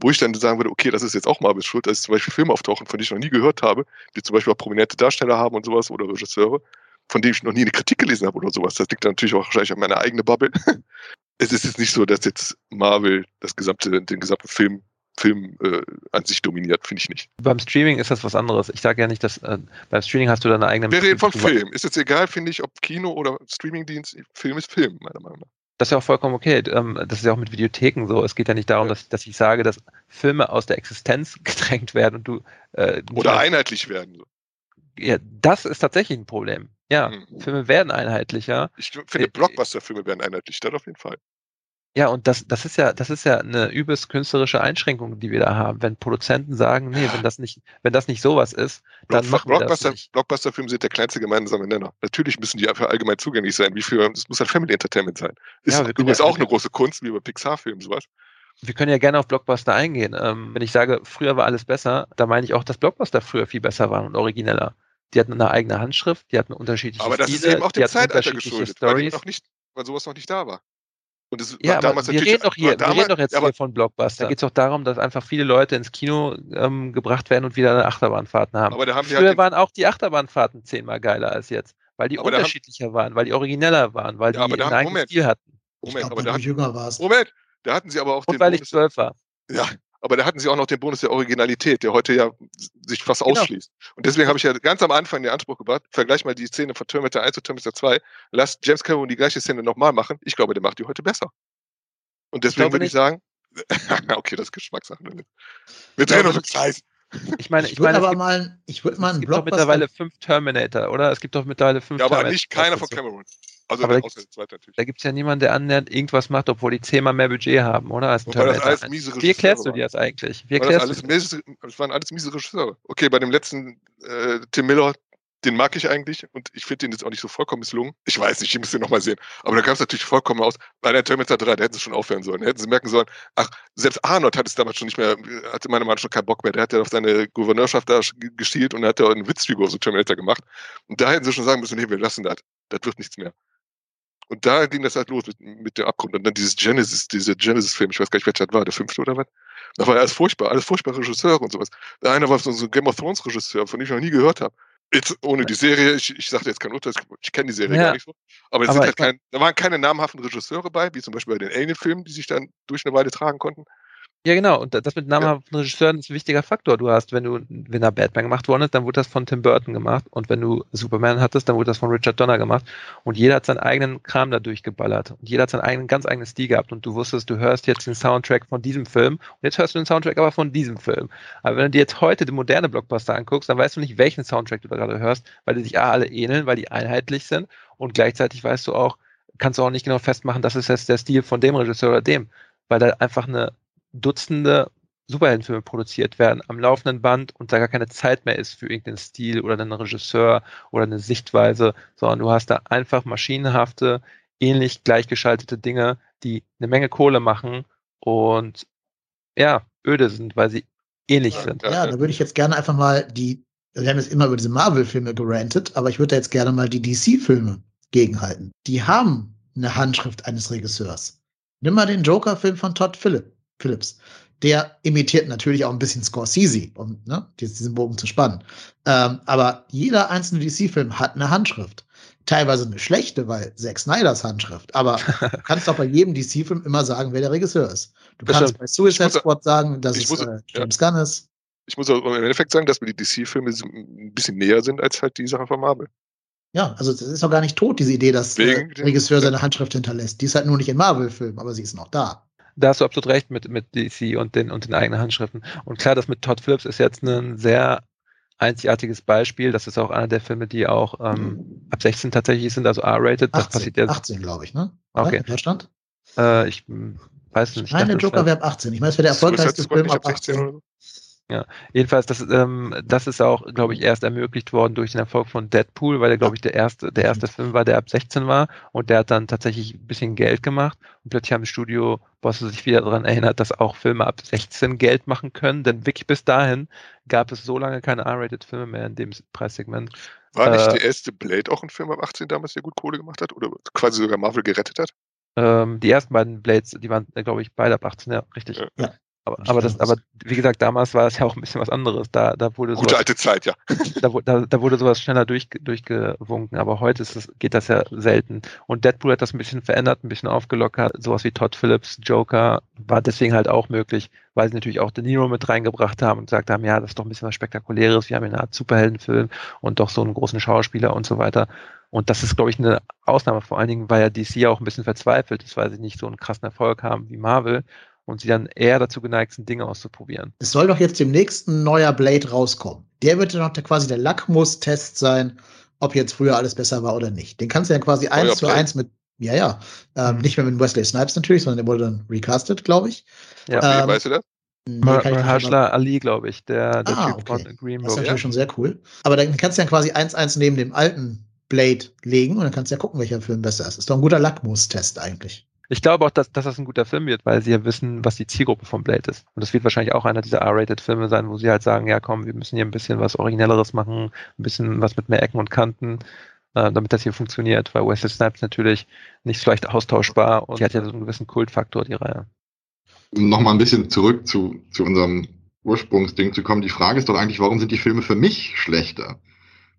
wo ich dann sagen würde, okay, das ist jetzt auch Marvels Schuld, dass zum Beispiel Filme auftauchen, von denen ich noch nie gehört habe, die zum Beispiel auch prominente Darsteller haben und sowas oder Regisseure, von denen ich noch nie eine Kritik gelesen habe oder sowas. Das liegt dann natürlich auch wahrscheinlich an meiner eigenen Bubble. Es ist jetzt nicht so, dass jetzt Marvel das gesamte, den gesamten Film Film äh, an sich dominiert, finde ich nicht. Beim Streaming ist das was anderes. Ich sage ja nicht, dass äh, beim Streaming hast du deine eigene. Wir reden von Film. Ist jetzt egal, finde ich, ob Kino oder Streamingdienst. Film ist Film, meiner Meinung nach. Das ist ja auch vollkommen okay. Ähm, das ist ja auch mit Videotheken so. Es geht ja nicht darum, ja. dass, dass ich sage, dass Filme aus der Existenz gedrängt werden und du. Äh, oder einheitlich werden. Ja, das ist tatsächlich ein Problem. Ja, hm. Filme werden einheitlicher. Ich finde, äh, Blockbuster-Filme werden einheitlich, das auf jeden Fall. Ja, und das, das ist ja, das ist ja eine übelst künstlerische Einschränkung, die wir da haben. Wenn Produzenten sagen, nee, wenn das nicht, wenn das nicht sowas ist, dann Block, machen Blockbuster, wir das nicht. Blockbuster-Filme sind der kleinste gemeinsame Nenner. Natürlich müssen die einfach allgemein zugänglich sein. Wie viel, es muss ein Family Entertainment sein. Ist ja, übrigens ja, auch eine große Kunst, wie bei Pixar-Filmen, sowas. Wir können ja gerne auf Blockbuster eingehen. Ähm, wenn ich sage, früher war alles besser, da meine ich auch, dass Blockbuster früher viel besser waren und origineller. Die hatten eine eigene Handschrift, die hatten unterschiedliche Aber das Stile, ist eben auch dem Zeitalter geschuldet, weil, noch nicht, weil sowas noch nicht da war. Und das ja, aber wir reden doch hier, damals, wir reden doch jetzt ja, hier von Blockbuster. Da geht es doch darum, dass einfach viele Leute ins Kino ähm, gebracht werden und wieder eine Achterbahnfahrten haben. Aber da haben Früher halt waren auch die Achterbahnfahrten zehnmal geiler als jetzt, weil die unterschiedlicher haben, waren, weil die origineller waren, weil ja, die einen eigenen Stil hatten. Moment, glaub, aber da jünger warst. Moment, da hatten sie aber auch und den weil ich zwölf war. Ja, aber da hatten sie auch noch den Bonus der Originalität, der heute ja sich fast genau. ausschließt. Und deswegen habe ich ja ganz am Anfang den Anspruch gebracht, vergleich mal die Szene von Terminator 1 und Terminator 2, lass James Cameron die gleiche Szene nochmal machen. Ich glaube, der macht die heute besser. Und deswegen würde ich sagen, okay, das ist Geschmackssache. Wir drehen uns im Kreis. Ich meine, ich, ich meine, aber gibt, mal, ich würde mal einen Es gibt doch mittlerweile fünf Terminator, oder? Es gibt doch mittlerweile fünf Ja, aber Terminator nicht keiner von Cameron. Also aber da, da gibt es ja niemanden, der annähernd irgendwas macht, obwohl die zehnmal mehr Budget haben, oder? Als ein Terminator. Wie erklärst du dir das eigentlich? Wie erklärst das, alles du das waren alles miese Regisseure. Okay, bei dem letzten äh, Tim Miller, den mag ich eigentlich und ich finde den jetzt auch nicht so vollkommen misslungen. Ich weiß nicht, ich muss den nochmal sehen. Aber da kam es natürlich vollkommen aus. Bei der Terminator 3, da hätten sie schon aufhören sollen. Da hätten sie merken sollen, ach, selbst Arnold hat es damals schon nicht mehr, hatte meiner Meinung nach schon keinen Bock mehr. Der hat ja auf seine Gouverneurschaft da gestielt und hat ja eine Witzfigur so Terminator gemacht. Und da hätten sie schon sagen müssen, nee, wir lassen das. Das wird nichts mehr. Und da ging das halt los mit, mit dem Abgrund. Und dann dieses Genesis, dieser Genesis-Film, ich weiß gar nicht, welcher das war, der fünfte oder was? Da war alles furchtbar, alles furchtbar Regisseure und sowas. Der eine war so ein Game of Thrones-Regisseur, von dem ich noch nie gehört habe. Jetzt ohne die Serie, ich, ich sagte jetzt kein Urteil, ich kenne die Serie ja. gar nicht so. Aber, aber halt kein, da waren keine namhaften Regisseure bei, wie zum Beispiel bei den Alien-Filmen, die sich dann durch eine Weile tragen konnten. Ja, genau. Und das mit namhaften ja. Regisseuren ist ein wichtiger Faktor. Du hast, wenn du, wenn da Batman gemacht worden ist, dann wurde das von Tim Burton gemacht. Und wenn du Superman hattest, dann wurde das von Richard Donner gemacht. Und jeder hat seinen eigenen Kram da durchgeballert. Und jeder hat seinen eigenen, ganz eigenen Stil gehabt. Und du wusstest, du hörst jetzt den Soundtrack von diesem Film. Und jetzt hörst du den Soundtrack aber von diesem Film. Aber wenn du dir jetzt heute den moderne Blockbuster anguckst, dann weißt du nicht, welchen Soundtrack du da gerade hörst, weil die sich A, alle ähneln, weil die einheitlich sind. Und gleichzeitig weißt du auch, kannst du auch nicht genau festmachen, das ist jetzt der Stil von dem Regisseur oder dem. Weil da einfach eine Dutzende Superheldenfilme produziert werden am laufenden Band und da gar keine Zeit mehr ist für irgendeinen Stil oder einen Regisseur oder eine Sichtweise, sondern du hast da einfach maschinenhafte, ähnlich gleichgeschaltete Dinge, die eine Menge Kohle machen und ja, öde sind, weil sie ähnlich sind. Ja, da würde ich jetzt gerne einfach mal die, wir haben jetzt immer über diese Marvel-Filme gerantet, aber ich würde jetzt gerne mal die DC-Filme gegenhalten. Die haben eine Handschrift eines Regisseurs. Nimm mal den Joker-Film von Todd Phillips. Der imitiert natürlich auch ein bisschen Scorsese, um ne, diesen Bogen zu spannen. Ähm, aber jeder einzelne DC-Film hat eine Handschrift. Teilweise eine schlechte, weil Zack Snyders Handschrift. Aber du kannst doch bei jedem DC-Film immer sagen, wer der Regisseur ist. Du das kannst bei Suicide Squad sagen, dass es äh, James ja. Gunn ist. Ich muss auch im Endeffekt sagen, dass mir die DC-Filme ein bisschen näher sind als halt die Sache von Marvel. Ja, also es ist doch gar nicht tot, diese Idee, dass der Regisseur seine Handschrift hinterlässt. Die ist halt nur nicht in Marvel-Filmen, aber sie ist noch da da hast du absolut recht mit, mit DC und den, und den eigenen Handschriften. Und klar, das mit Todd Phillips ist jetzt ein sehr einzigartiges Beispiel. Das ist auch einer der Filme, die auch ähm, ab 16 tatsächlich sind, also R-rated. Das passiert jetzt. 18, glaube ich, ne? Okay. In Deutschland? Äh, ich weiß nicht. Nein, der Joker wäre ab 18. Ich meine, es wäre der erfolgreichste Film ab 18. Ja, jedenfalls, das, ähm, das ist auch, glaube ich, erst ermöglicht worden durch den Erfolg von Deadpool, weil er, glaube ich, der erste, der erste Film war, der ab 16 war und der hat dann tatsächlich ein bisschen Geld gemacht und plötzlich haben Studio-Bosse sich wieder daran erinnert, dass auch Filme ab 16 Geld machen können, denn wirklich bis dahin gab es so lange keine R-Rated-Filme mehr in dem Preissegment. War nicht äh, der erste Blade auch ein Film ab 18 damals, der gut Kohle gemacht hat oder quasi sogar Marvel gerettet hat? Ähm, die ersten beiden Blades, die waren, glaube ich, beide ab 18, ja, richtig. Ja. Aber, aber, das, aber wie gesagt, damals war es ja auch ein bisschen was anderes. Da, da wurde Gute alte Zeit, ja. Da, da, da wurde sowas schneller durch, durchgewunken, aber heute ist es, geht das ja selten. Und Deadpool hat das ein bisschen verändert, ein bisschen aufgelockert. Sowas wie Todd Phillips, Joker, war deswegen halt auch möglich, weil sie natürlich auch De Niro mit reingebracht haben und gesagt haben, ja, das ist doch ein bisschen was Spektakuläres. Wir haben eine Art Superheldenfilm und doch so einen großen Schauspieler und so weiter. Und das ist, glaube ich, eine Ausnahme, vor allen Dingen, weil ja DC auch ein bisschen verzweifelt ist, weil sie nicht so einen krassen Erfolg haben wie Marvel und sie dann eher dazu geneigt sind, Dinge auszuprobieren. Es soll doch jetzt demnächst ein neuer Blade rauskommen. Der wird dann quasi der Lackmus-Test sein, ob jetzt früher alles besser war oder nicht. Den kannst du ja quasi eins oh, zu eins mit, ja, ja, ähm, mhm. nicht mehr mit Wesley Snipes natürlich, sondern der wurde dann recastet, glaube ich. Ja, ähm, weißt du das? Mahershala Ali, glaube ich, der, der ah, Typ okay. von Green Book. Das ist natürlich ja. schon sehr cool. Aber dann kannst du ja quasi eins eins neben dem alten Blade legen und dann kannst du ja gucken, welcher Film besser ist. Ist doch ein guter Lackmus-Test eigentlich. Ich glaube auch, dass, dass das ein guter Film wird, weil sie ja wissen, was die Zielgruppe von Blade ist. Und das wird wahrscheinlich auch einer dieser R-Rated-Filme sein, wo sie halt sagen, ja komm, wir müssen hier ein bisschen was Originelleres machen, ein bisschen was mit mehr Ecken und Kanten, äh, damit das hier funktioniert, weil Wesley Snipes natürlich nicht so leicht austauschbar und die hat ja so einen gewissen Kultfaktor, die Reihe. Um nochmal ein bisschen zurück zu, zu unserem Ursprungsding zu kommen, die Frage ist doch eigentlich, warum sind die Filme für mich schlechter?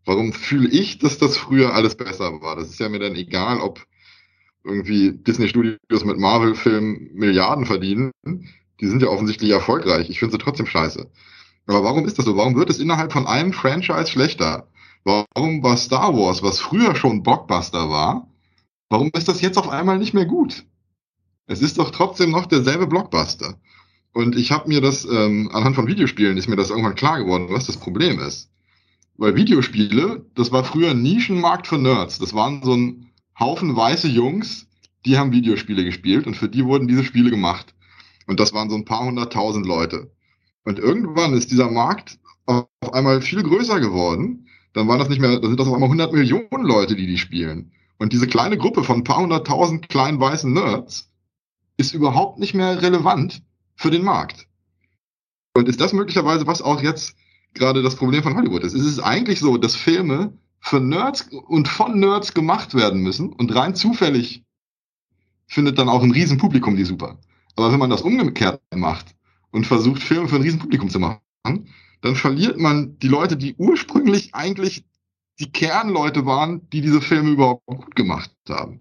Warum fühle ich, dass das früher alles besser war? Das ist ja mir dann egal, ob irgendwie Disney Studios mit Marvel-Filmen Milliarden verdienen, die sind ja offensichtlich erfolgreich. Ich finde sie trotzdem scheiße. Aber warum ist das so? Warum wird es innerhalb von einem Franchise schlechter? Warum war Star Wars, was früher schon Blockbuster war, warum ist das jetzt auf einmal nicht mehr gut? Es ist doch trotzdem noch derselbe Blockbuster. Und ich habe mir das, ähm, anhand von Videospielen ist mir das irgendwann klar geworden, was das Problem ist. Weil Videospiele, das war früher ein Nischenmarkt für Nerds. Das waren so ein Haufen weiße Jungs, die haben Videospiele gespielt und für die wurden diese Spiele gemacht. Und das waren so ein paar hunderttausend Leute. Und irgendwann ist dieser Markt auf einmal viel größer geworden. Dann waren das nicht mehr, dann sind das auf einmal 100 Millionen Leute, die die spielen. Und diese kleine Gruppe von ein paar hunderttausend kleinen weißen Nerds ist überhaupt nicht mehr relevant für den Markt. Und ist das möglicherweise, was auch jetzt gerade das Problem von Hollywood ist? Es ist eigentlich so, dass Filme für Nerds und von Nerds gemacht werden müssen und rein zufällig findet dann auch ein Riesenpublikum die super. Aber wenn man das umgekehrt macht und versucht, Filme für ein Riesenpublikum zu machen, dann verliert man die Leute, die ursprünglich eigentlich die Kernleute waren, die diese Filme überhaupt gut gemacht haben.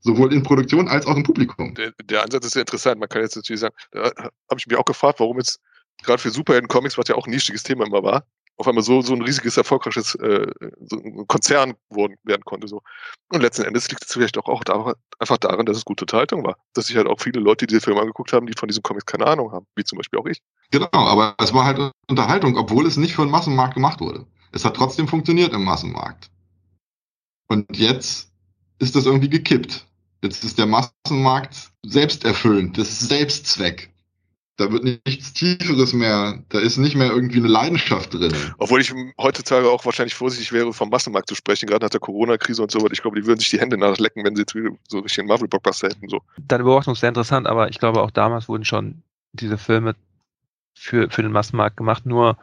Sowohl in Produktion als auch im Publikum. Der, der Ansatz ist sehr interessant. Man kann jetzt natürlich sagen, da habe ich mich auch gefragt, warum jetzt gerade für Superhelden-Comics, was ja auch ein nischiges Thema immer war, auf einmal so, so ein riesiges, erfolgreiches äh, so ein Konzern worden, werden konnte. So. Und letzten Endes liegt es vielleicht auch, auch da, einfach daran, dass es gute Unterhaltung war. Dass sich halt auch viele Leute, die diese Filme angeguckt haben, die von diesen Comics keine Ahnung haben, wie zum Beispiel auch ich. Genau, aber es war halt Unterhaltung, obwohl es nicht für den Massenmarkt gemacht wurde. Es hat trotzdem funktioniert im Massenmarkt. Und jetzt ist das irgendwie gekippt. Jetzt ist der Massenmarkt selbsterfüllend, das ist Selbstzweck. Da wird nichts Tieferes mehr. Da ist nicht mehr irgendwie eine Leidenschaft drin. Obwohl ich heutzutage auch wahrscheinlich vorsichtig wäre, vom Massenmarkt zu sprechen, gerade nach der Corona-Krise und so weiter. Ich glaube, die würden sich die Hände nachlecken, wenn sie jetzt so richtig einen Marvel-Blockbuster hätten. So. Deine Beobachtung ist sehr interessant, aber ich glaube, auch damals wurden schon diese Filme für, für den Massenmarkt gemacht. Nur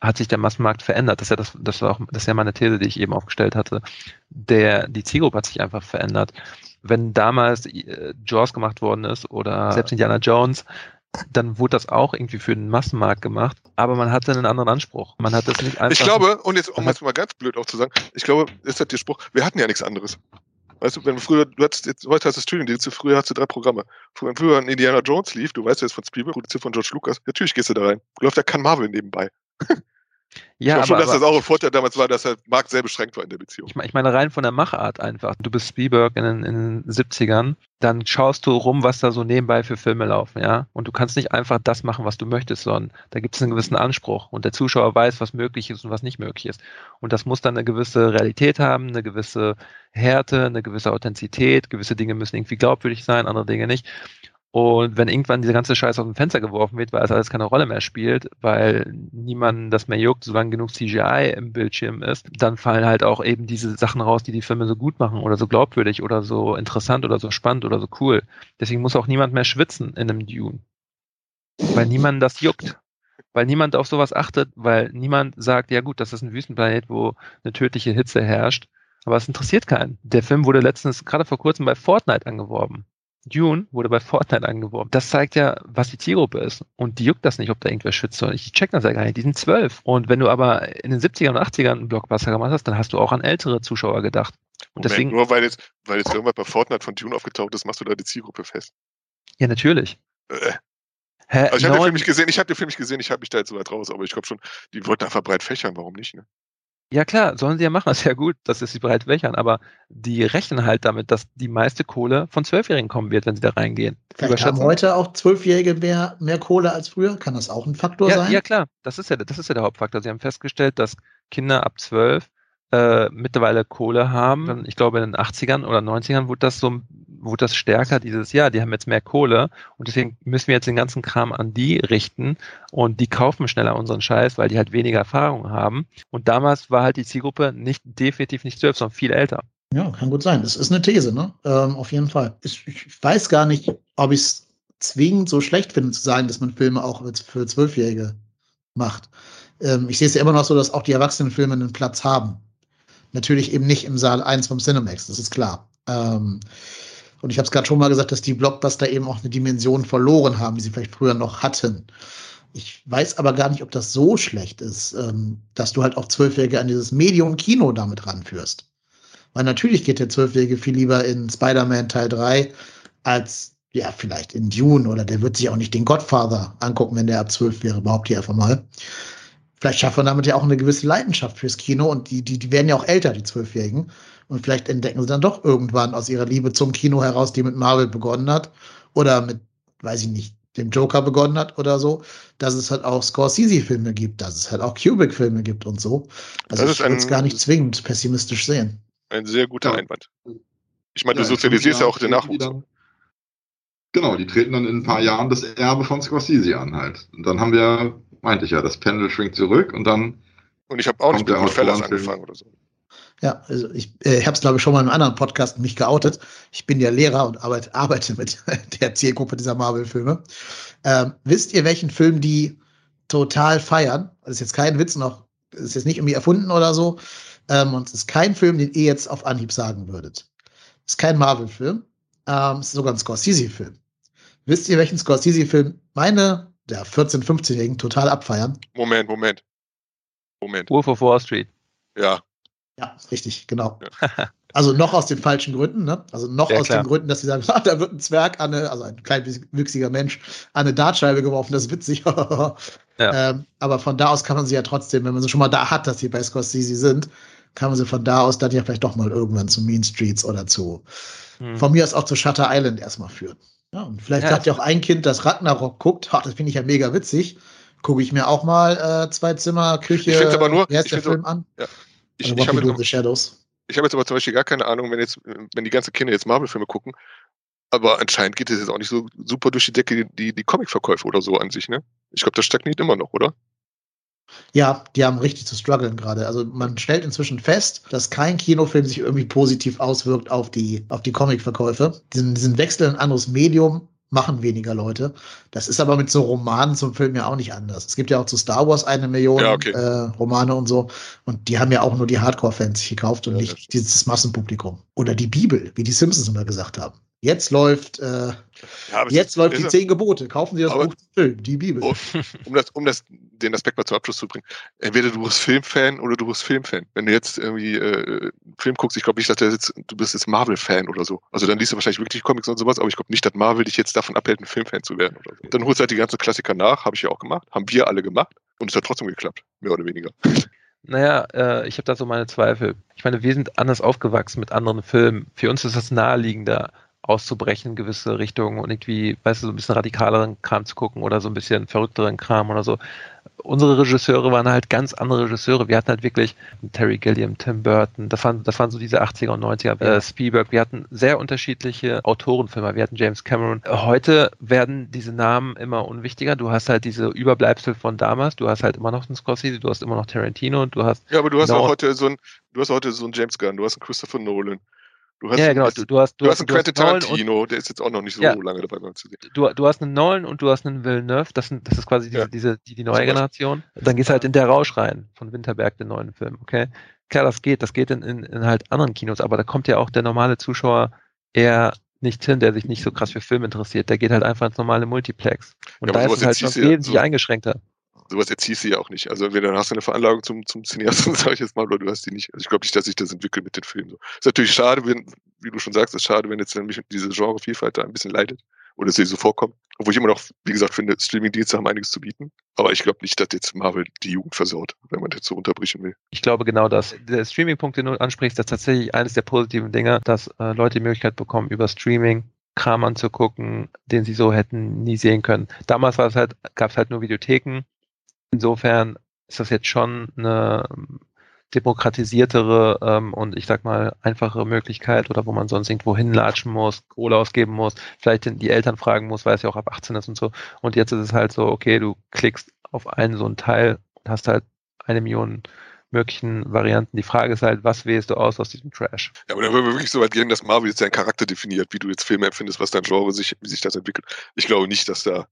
hat sich der Massenmarkt verändert. Das ist ja das, das war auch, das ist ja meine These, die ich eben aufgestellt hatte. Der, die Zielgruppe hat sich einfach verändert. Wenn damals äh, Jaws gemacht worden ist oder selbst Indiana Jones, dann wurde das auch irgendwie für den Massenmarkt gemacht, aber man hatte einen anderen Anspruch. Man hat das nicht einfach. Ich glaube, und jetzt, um es mal ganz blöd auch zu sagen, ich glaube, ist halt der Spruch, wir hatten ja nichts anderes. Weißt du, wenn früher, du hattest jetzt, heute hast du Studiendienste, früher hast du drei Programme. Wenn früher ein Indiana Jones lief, du weißt ja jetzt von Spielberg, produziert von George Lucas, natürlich gehst du da rein. Läuft ja kein Marvel nebenbei. Ja, ich glaube schon, dass das auch ein Vorteil damals war, dass der Markt sehr beschränkt war in der Beziehung. Ich meine, ich meine rein von der Machart einfach. Du bist Spielberg in den, in den 70ern, dann schaust du rum, was da so nebenbei für Filme laufen, ja. Und du kannst nicht einfach das machen, was du möchtest, sondern da gibt es einen gewissen Anspruch und der Zuschauer weiß, was möglich ist und was nicht möglich ist. Und das muss dann eine gewisse Realität haben, eine gewisse Härte, eine gewisse Authentizität, gewisse Dinge müssen irgendwie glaubwürdig sein, andere Dinge nicht. Und wenn irgendwann diese ganze Scheiße auf dem Fenster geworfen wird, weil es alles keine Rolle mehr spielt, weil niemand das mehr juckt, solange genug CGI im Bildschirm ist, dann fallen halt auch eben diese Sachen raus, die die Filme so gut machen oder so glaubwürdig oder so interessant oder so spannend oder so cool. Deswegen muss auch niemand mehr schwitzen in einem Dune. Weil niemand das juckt. Weil niemand auf sowas achtet, weil niemand sagt, ja gut, das ist ein Wüstenplanet, wo eine tödliche Hitze herrscht. Aber es interessiert keinen. Der Film wurde letztens gerade vor kurzem bei Fortnite angeworben. Dune wurde bei Fortnite angeworben. Das zeigt ja, was die Zielgruppe ist. Und die juckt das nicht, ob da irgendwer schützt. Ich check das ja gar nicht. Die sind zwölf. Und wenn du aber in den 70ern und 80ern einen Blockbuster gemacht hast, dann hast du auch an ältere Zuschauer gedacht. Und Moment, deswegen, nur weil jetzt, weil jetzt irgendwas bei Fortnite von Dune aufgetaucht ist, machst du da die Zielgruppe fest. ja, natürlich. Äh, Hä, also ich habe den Film nicht gesehen, ich habe den Film nicht gesehen, ich habe mich da jetzt so weit raus, aber ich glaube schon, die wollten einfach breit fächern, warum nicht, ne? Ja klar, sollen sie ja machen, ist ja gut, dass es sie breit wächern, aber die rechnen halt damit, dass die meiste Kohle von Zwölfjährigen kommen wird, wenn sie da reingehen. Vielleicht haben heute auch Zwölfjährige mehr, mehr Kohle als früher. Kann das auch ein Faktor ja, sein? ja klar, das ist ja, das ist ja der Hauptfaktor. Sie haben festgestellt, dass Kinder ab zwölf äh, mittlerweile Kohle haben. Ich glaube, in den 80ern oder 90ern wurde das so, wurde das stärker, dieses Jahr, die haben jetzt mehr Kohle und deswegen müssen wir jetzt den ganzen Kram an die richten und die kaufen schneller unseren Scheiß, weil die halt weniger Erfahrung haben. Und damals war halt die Zielgruppe nicht definitiv nicht zwölf, sondern viel älter. Ja, kann gut sein. Das ist eine These, ne? Ähm, auf jeden Fall. Ich, ich weiß gar nicht, ob ich es zwingend so schlecht finde, zu sagen, dass man Filme auch für Zwölfjährige macht. Ähm, ich sehe es ja immer noch so, dass auch die Erwachsenenfilme einen Platz haben. Natürlich eben nicht im Saal 1 vom Cinemax, das ist klar. Ähm, und ich habe es gerade schon mal gesagt, dass die Blockbuster eben auch eine Dimension verloren haben, die sie vielleicht früher noch hatten. Ich weiß aber gar nicht, ob das so schlecht ist, ähm, dass du halt auch Zwölfjährige an dieses Medium Kino damit ranführst. Weil natürlich geht der Zwölfjährige viel lieber in Spider-Man Teil 3 als ja, vielleicht in Dune oder der wird sich auch nicht den Godfather angucken, wenn der ab 12 wäre, behaupte ich einfach mal. Vielleicht schafft man damit ja auch eine gewisse Leidenschaft fürs Kino und die, die, die werden ja auch älter, die Zwölfjährigen. Und vielleicht entdecken sie dann doch irgendwann aus ihrer Liebe zum Kino heraus, die mit Marvel begonnen hat oder mit, weiß ich nicht, dem Joker begonnen hat oder so, dass es halt auch Scorsese-Filme gibt, dass es halt auch Kubrick-Filme gibt und so. Also Das ich ist würde es gar nicht zwingend pessimistisch sehen. Ein sehr guter Ja. Einwand. Ich meine, Ja, du in sozialisierst ja auch den Nachwuchs. dann- Genau, die treten dann in ein paar Jahren das Erbe von Scorsese an halt. Und dann haben wir, meinte ich ja, das Pendel schwingt zurück und dann, Und ich habe auch nicht mit der Goodfellas angefangen oder so. Ja, also ich äh, habe es, glaube ich, schon mal in einem anderen Podcast mich geoutet. Ich bin ja Lehrer und arbeite, arbeite mit der Zielgruppe dieser Marvel-Filme. Ähm, wisst ihr, welchen Film die total feiern? Das ist jetzt kein Witz noch, das ist jetzt nicht irgendwie erfunden oder so. Ähm, und es ist kein Film, den ihr jetzt auf Anhieb sagen würdet. Es ist kein Marvel-Film. Ähm, es ist sogar ein Scorsese-Film. Wisst ihr, welchen Scorsese-Film meine, der 14-, 15-Jährigen total abfeiern? Moment, Moment. Moment. Wolf of Wall Street. Ja. Ja, richtig, genau. Also noch aus den falschen Gründen, ne? Also noch Ja, aus klar. den Gründen, dass sie sagen, ah, da wird ein Zwerg an eine, also ein kleinwüchsiger Mensch, an eine Dartscheibe geworfen, das ist witzig. ähm, aber von da aus kann man sie ja trotzdem, wenn man sie schon mal da hat, dass sie bei Scorsese sind, kann man sie von da aus dann ja vielleicht doch mal irgendwann zu Mean Streets oder zu, Hm. von mir aus auch zu Shutter Island erstmal führen. Ja, und vielleicht Ja, sagt ja auch ein Kind, das Ragnarok guckt, ha, das finde ich ja mega witzig. Gucke ich mir auch mal äh, zwei Zimmer, Küche, Ich find's aber nur- wie heißt ich der Film an? Ich, Also ich What habe Shadows. ich jetzt aber zum Beispiel gar keine Ahnung, wenn jetzt, wenn die ganzen Kinder jetzt Marvel-Filme gucken, aber anscheinend geht es jetzt auch nicht so super durch die Decke, die, die Comic-Verkäufe oder so an sich, ne? Ich glaube, das stagniert immer noch, oder? Ja, die haben richtig zu strugglen gerade. Also man stellt inzwischen fest, dass kein Kinofilm sich irgendwie positiv auswirkt auf die, auf die Comicverkäufe. Diesen, diesen Wechsel in ein anderes Medium machen weniger Leute. Das ist aber mit so Romanen zum Film ja auch nicht anders. Es gibt ja auch zu Star Wars eine Million Ja, okay. äh, Romane und so. Und die haben ja auch nur die Hardcore-Fans sich gekauft und Ja, nicht dieses Massenpublikum. Oder die Bibel, wie die Simpsons immer gesagt haben. Jetzt läuft, äh, Ja, jetzt läuft die zehn Gebote. Kaufen Sie das Aber- Buch zum Film, die Bibel. Oh, um das, um das, den Aspekt mal zum Abschluss zu bringen. Entweder du bist Filmfan oder du bist Filmfan. Wenn du jetzt irgendwie äh, einen Film guckst, ich glaube nicht, dass der jetzt, du bist jetzt Marvel-Fan oder so. Also dann liest du wahrscheinlich wirklich Comics und sowas, aber ich glaube nicht, dass Marvel dich jetzt davon abhält, ein Filmfan zu werden oder so. Dann holst du halt die ganzen Klassiker nach, habe ich ja auch gemacht, haben wir alle gemacht und es hat trotzdem geklappt, mehr oder weniger. Naja, äh, ich habe da so meine Zweifel. Ich meine, wir sind anders aufgewachsen mit anderen Filmen. Für uns ist das naheliegender, auszubrechen in gewisse Richtungen und irgendwie, weißt du, so ein bisschen radikaleren Kram zu gucken oder so ein bisschen verrückteren Kram oder so. Unsere Regisseure waren halt ganz andere Regisseure. Wir hatten halt wirklich Terry Gilliam, Tim Burton, das waren, das waren so diese 80er und 90er, äh, Spielberg. Wir hatten sehr unterschiedliche Autorenfilme. Wir hatten James Cameron. Heute werden diese Namen immer unwichtiger. Du hast halt diese Überbleibsel von damals. Du hast halt immer noch einen Scorsese, du hast immer noch Tarantino, du hast Ja, aber du hast auch heute so ein, du hast heute so einen James Gunn, du hast einen Christopher Nolan. Du hast, ja, einen- genau. Du, du hast, du, hast einen Quentin und- Tarantino, der ist jetzt auch noch nicht so Ja. lange dabei beim zu sehen. du, du hast einen Nolan und du hast einen Villeneuve, das, sind, das ist quasi diese, Ja. diese, die, die neue. Generation. Dann gehst du halt in der Rausch rein von Winterberg, den neuen Film, okay? Klar, das geht, das geht in, in, in halt anderen Kinos, aber da kommt ja auch der normale Zuschauer eher nicht hin, der sich nicht so krass für Film interessiert. Der geht halt einfach ins normale Multiplex. Und Ja, da ist es halt schon wesentlich so- eingeschränkter. Sowas erziehst du ja auch nicht. Also entweder hast du eine Veranlagung zum, zum Cineasten, sage ich jetzt mal, oder du hast die nicht. Also ich glaube nicht, dass sich das entwickelt mit den Filmen. Ist natürlich schade, wenn, wie du schon sagst, ist schade, wenn jetzt nämlich diese Genrevielfalt da ein bisschen leidet. Oder sie so vorkommt. Obwohl ich immer noch, wie gesagt, finde, Streaming-Dienste haben einiges zu bieten. Aber ich glaube nicht, dass jetzt Marvel die Jugend versaut, wenn man das so unterbrechen will. Ich glaube genau das. Der Streaming-Punkt, den du ansprichst, ist tatsächlich eines der positiven Dinge, dass äh, Leute die Möglichkeit bekommen, über Streaming Kram anzugucken, den sie so hätten nie sehen können. Damals war es halt, gab es halt nur Videotheken. Insofern ist das jetzt schon eine ähm, demokratisiertere ähm, und ich sag mal einfachere Möglichkeit oder wo man sonst irgendwo hinlatschen muss, Kohle ausgeben muss, vielleicht die Eltern fragen muss, weil es ja auch ab 18 ist und so. Und jetzt ist es halt so, okay, du klickst auf einen so einen Teil und hast halt eine Million möglichen Varianten. Die Frage ist halt, was wählst du aus aus diesem Trash? Ja, aber dann würden wir wirklich so weit gehen, dass Marvel jetzt seinen Charakter definiert, wie du jetzt Filme empfindest, was dein Genre sich, wie sich das entwickelt. Ich glaube nicht, dass da,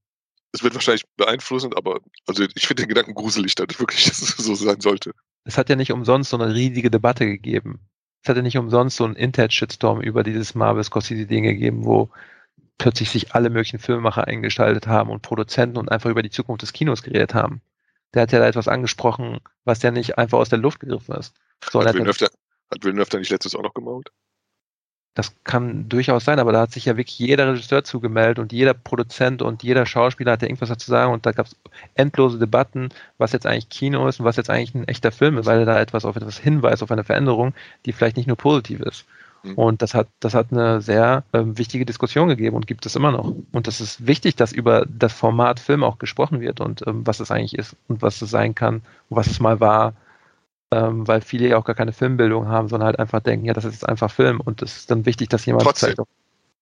es wird wahrscheinlich beeinflussend, aber also ich finde den Gedanken gruselig, dass es wirklich dass es so sein sollte. Es hat ja nicht umsonst so eine riesige Debatte gegeben. Es hat ja nicht umsonst so einen Internet-Shitstorm über dieses Marvel Scorsese-Ding gegeben, wo plötzlich sich alle möglichen Filmemacher eingeschaltet haben und Produzenten und einfach über die Zukunft des Kinos geredet haben. Der hat ja da etwas angesprochen, was ja nicht einfach aus der Luft gegriffen ist. So, hat Villeneuve, da, hat Villeneuve da nicht letztes auch noch gemault? Das kann durchaus sein, aber da hat sich ja wirklich jeder Regisseur zugemeldet und jeder Produzent und jeder Schauspieler hatte irgendwas dazu sagen und da gab es endlose Debatten, was jetzt eigentlich Kino ist und was jetzt eigentlich ein echter Film ist, weil er da etwas auf etwas hinweist, auf eine Veränderung, die vielleicht nicht nur positiv ist. Mhm. Und das hat, das hat eine sehr ähm, wichtige Diskussion gegeben und gibt es immer noch. Und das ist wichtig, dass über das Format Film auch gesprochen wird und ähm, was es eigentlich ist und was es sein kann und was es mal war ähm, weil viele ja auch gar keine Filmbildung haben, sondern halt einfach denken, ja, das ist jetzt einfach Film und es ist dann wichtig, dass jemand Trotzdem. auch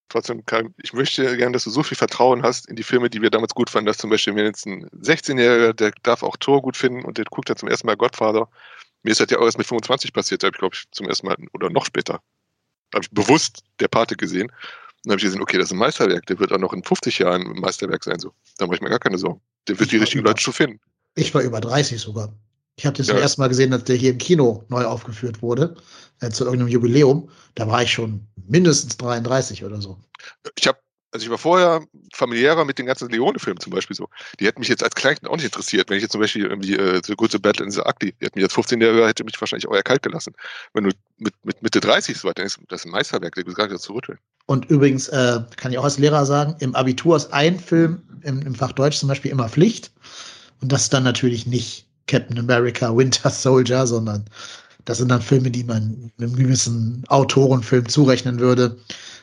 Trotzdem, kann, ich möchte gerne, dass du so viel Vertrauen hast in die Filme, die wir damals gut fanden, dass zum Beispiel, wenn jetzt ein 16-Jähriger, der darf auch Tor gut finden und der guckt dann zum ersten Mal Godfather. Mir ist das ja auch erst mit 25 passiert, da habe ich, glaube ich, zum ersten Mal, oder noch später, habe ich bewusst der Pate gesehen. Und dann habe ich gesehen, okay, das ist ein Meisterwerk, der wird auch noch in 50 Jahren ein Meisterwerk sein. So. Da mache ich mir gar keine Sorgen. Der wird die richtigen Leute schon finden. Ich war über 30 sogar. Ich habe das Ja. zum ersten Mal gesehen, dass der hier im Kino neu aufgeführt wurde, äh, zu irgendeinem Jubiläum. Da war ich schon mindestens 33 oder so. Ich habe, also ich war vorher familiärer mit den ganzen Leone-Filmen zum Beispiel so. Die hätten mich jetzt als Kleinkind auch nicht interessiert. Wenn ich jetzt zum Beispiel irgendwie äh, The Good, The Battle in the Ugly, die hätten mich als 15-Jähriger, hätte mich wahrscheinlich auch eher kalt gelassen. Wenn du mit, mit Mitte 30 so weit denkst, das ist ein Meisterwerk, der geht gar nicht zu rütteln. Und übrigens äh, kann ich auch als Lehrer sagen, im Abitur ist ein Film im, im Fach Deutsch zum Beispiel immer Pflicht. Und das ist dann natürlich nicht Captain America, Winter Soldier, sondern das sind dann Filme, die man einem gewissen Autorenfilm zurechnen würde.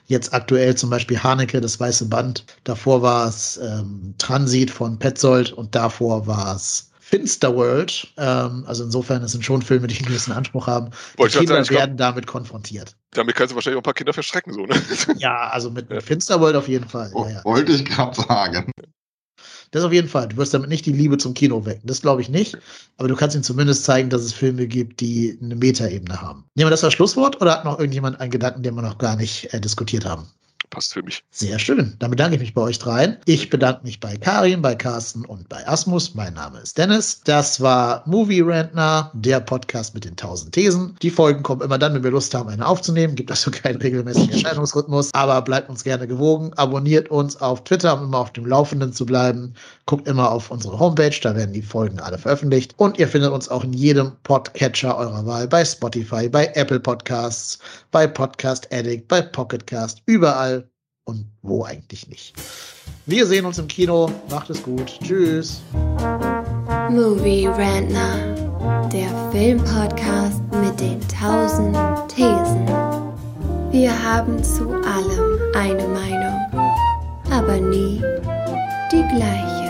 Jetzt aktuell zum Beispiel Haneke, das weiße Band. Davor war es ähm, Transit von Petzold und davor war es Finsterworld. Ähm, also insofern, es sind schon Filme, die einen gewissen Anspruch haben. Die Wollte ich Kinder sagen, ich glaub, werden damit konfrontiert. damit kannst du wahrscheinlich auch ein paar Kinder verschrecken, so, ne? Ja, also mit, mit Finsterworld auf jeden Fall. Oh, Ja, ja. Wollte ich gerade sagen. Das auf jeden Fall. Du wirst damit nicht die Liebe zum Kino wecken. Das glaube ich nicht. Aber du kannst ihnen zumindest zeigen, dass es Filme gibt, die eine Metaebene haben. Nehmen wir das als Schlusswort oder hat noch irgendjemand einen Gedanken, den wir noch gar nicht äh, diskutiert haben? Passt für mich. Sehr schön. Dann bedanke ich mich bei euch dreien. Ich bedanke mich bei Karin, bei Carsten und bei Asmus. Mein Name ist Dennis. Das war Movie Rantner, der Podcast mit den 1000 Thesen. Die Folgen kommen immer dann, wenn wir Lust haben, eine aufzunehmen. Gibt also keinen regelmäßigen Erscheinungsrhythmus. Aber bleibt uns gerne gewogen. Abonniert uns auf Twitter, um immer auf dem Laufenden zu bleiben. Guckt immer auf unsere Homepage, da werden die Folgen alle veröffentlicht. Und ihr findet uns auch in jedem Podcatcher eurer Wahl, bei Spotify, bei Apple Podcasts, bei Podcast Addict, bei Pocketcast, überall und wo eigentlich nicht. Wir sehen uns im Kino. Macht es gut. Tschüss. Movie Rantner, der Filmpodcast mit den tausend Thesen. Wir haben zu allem eine Meinung, aber nie die gleiche.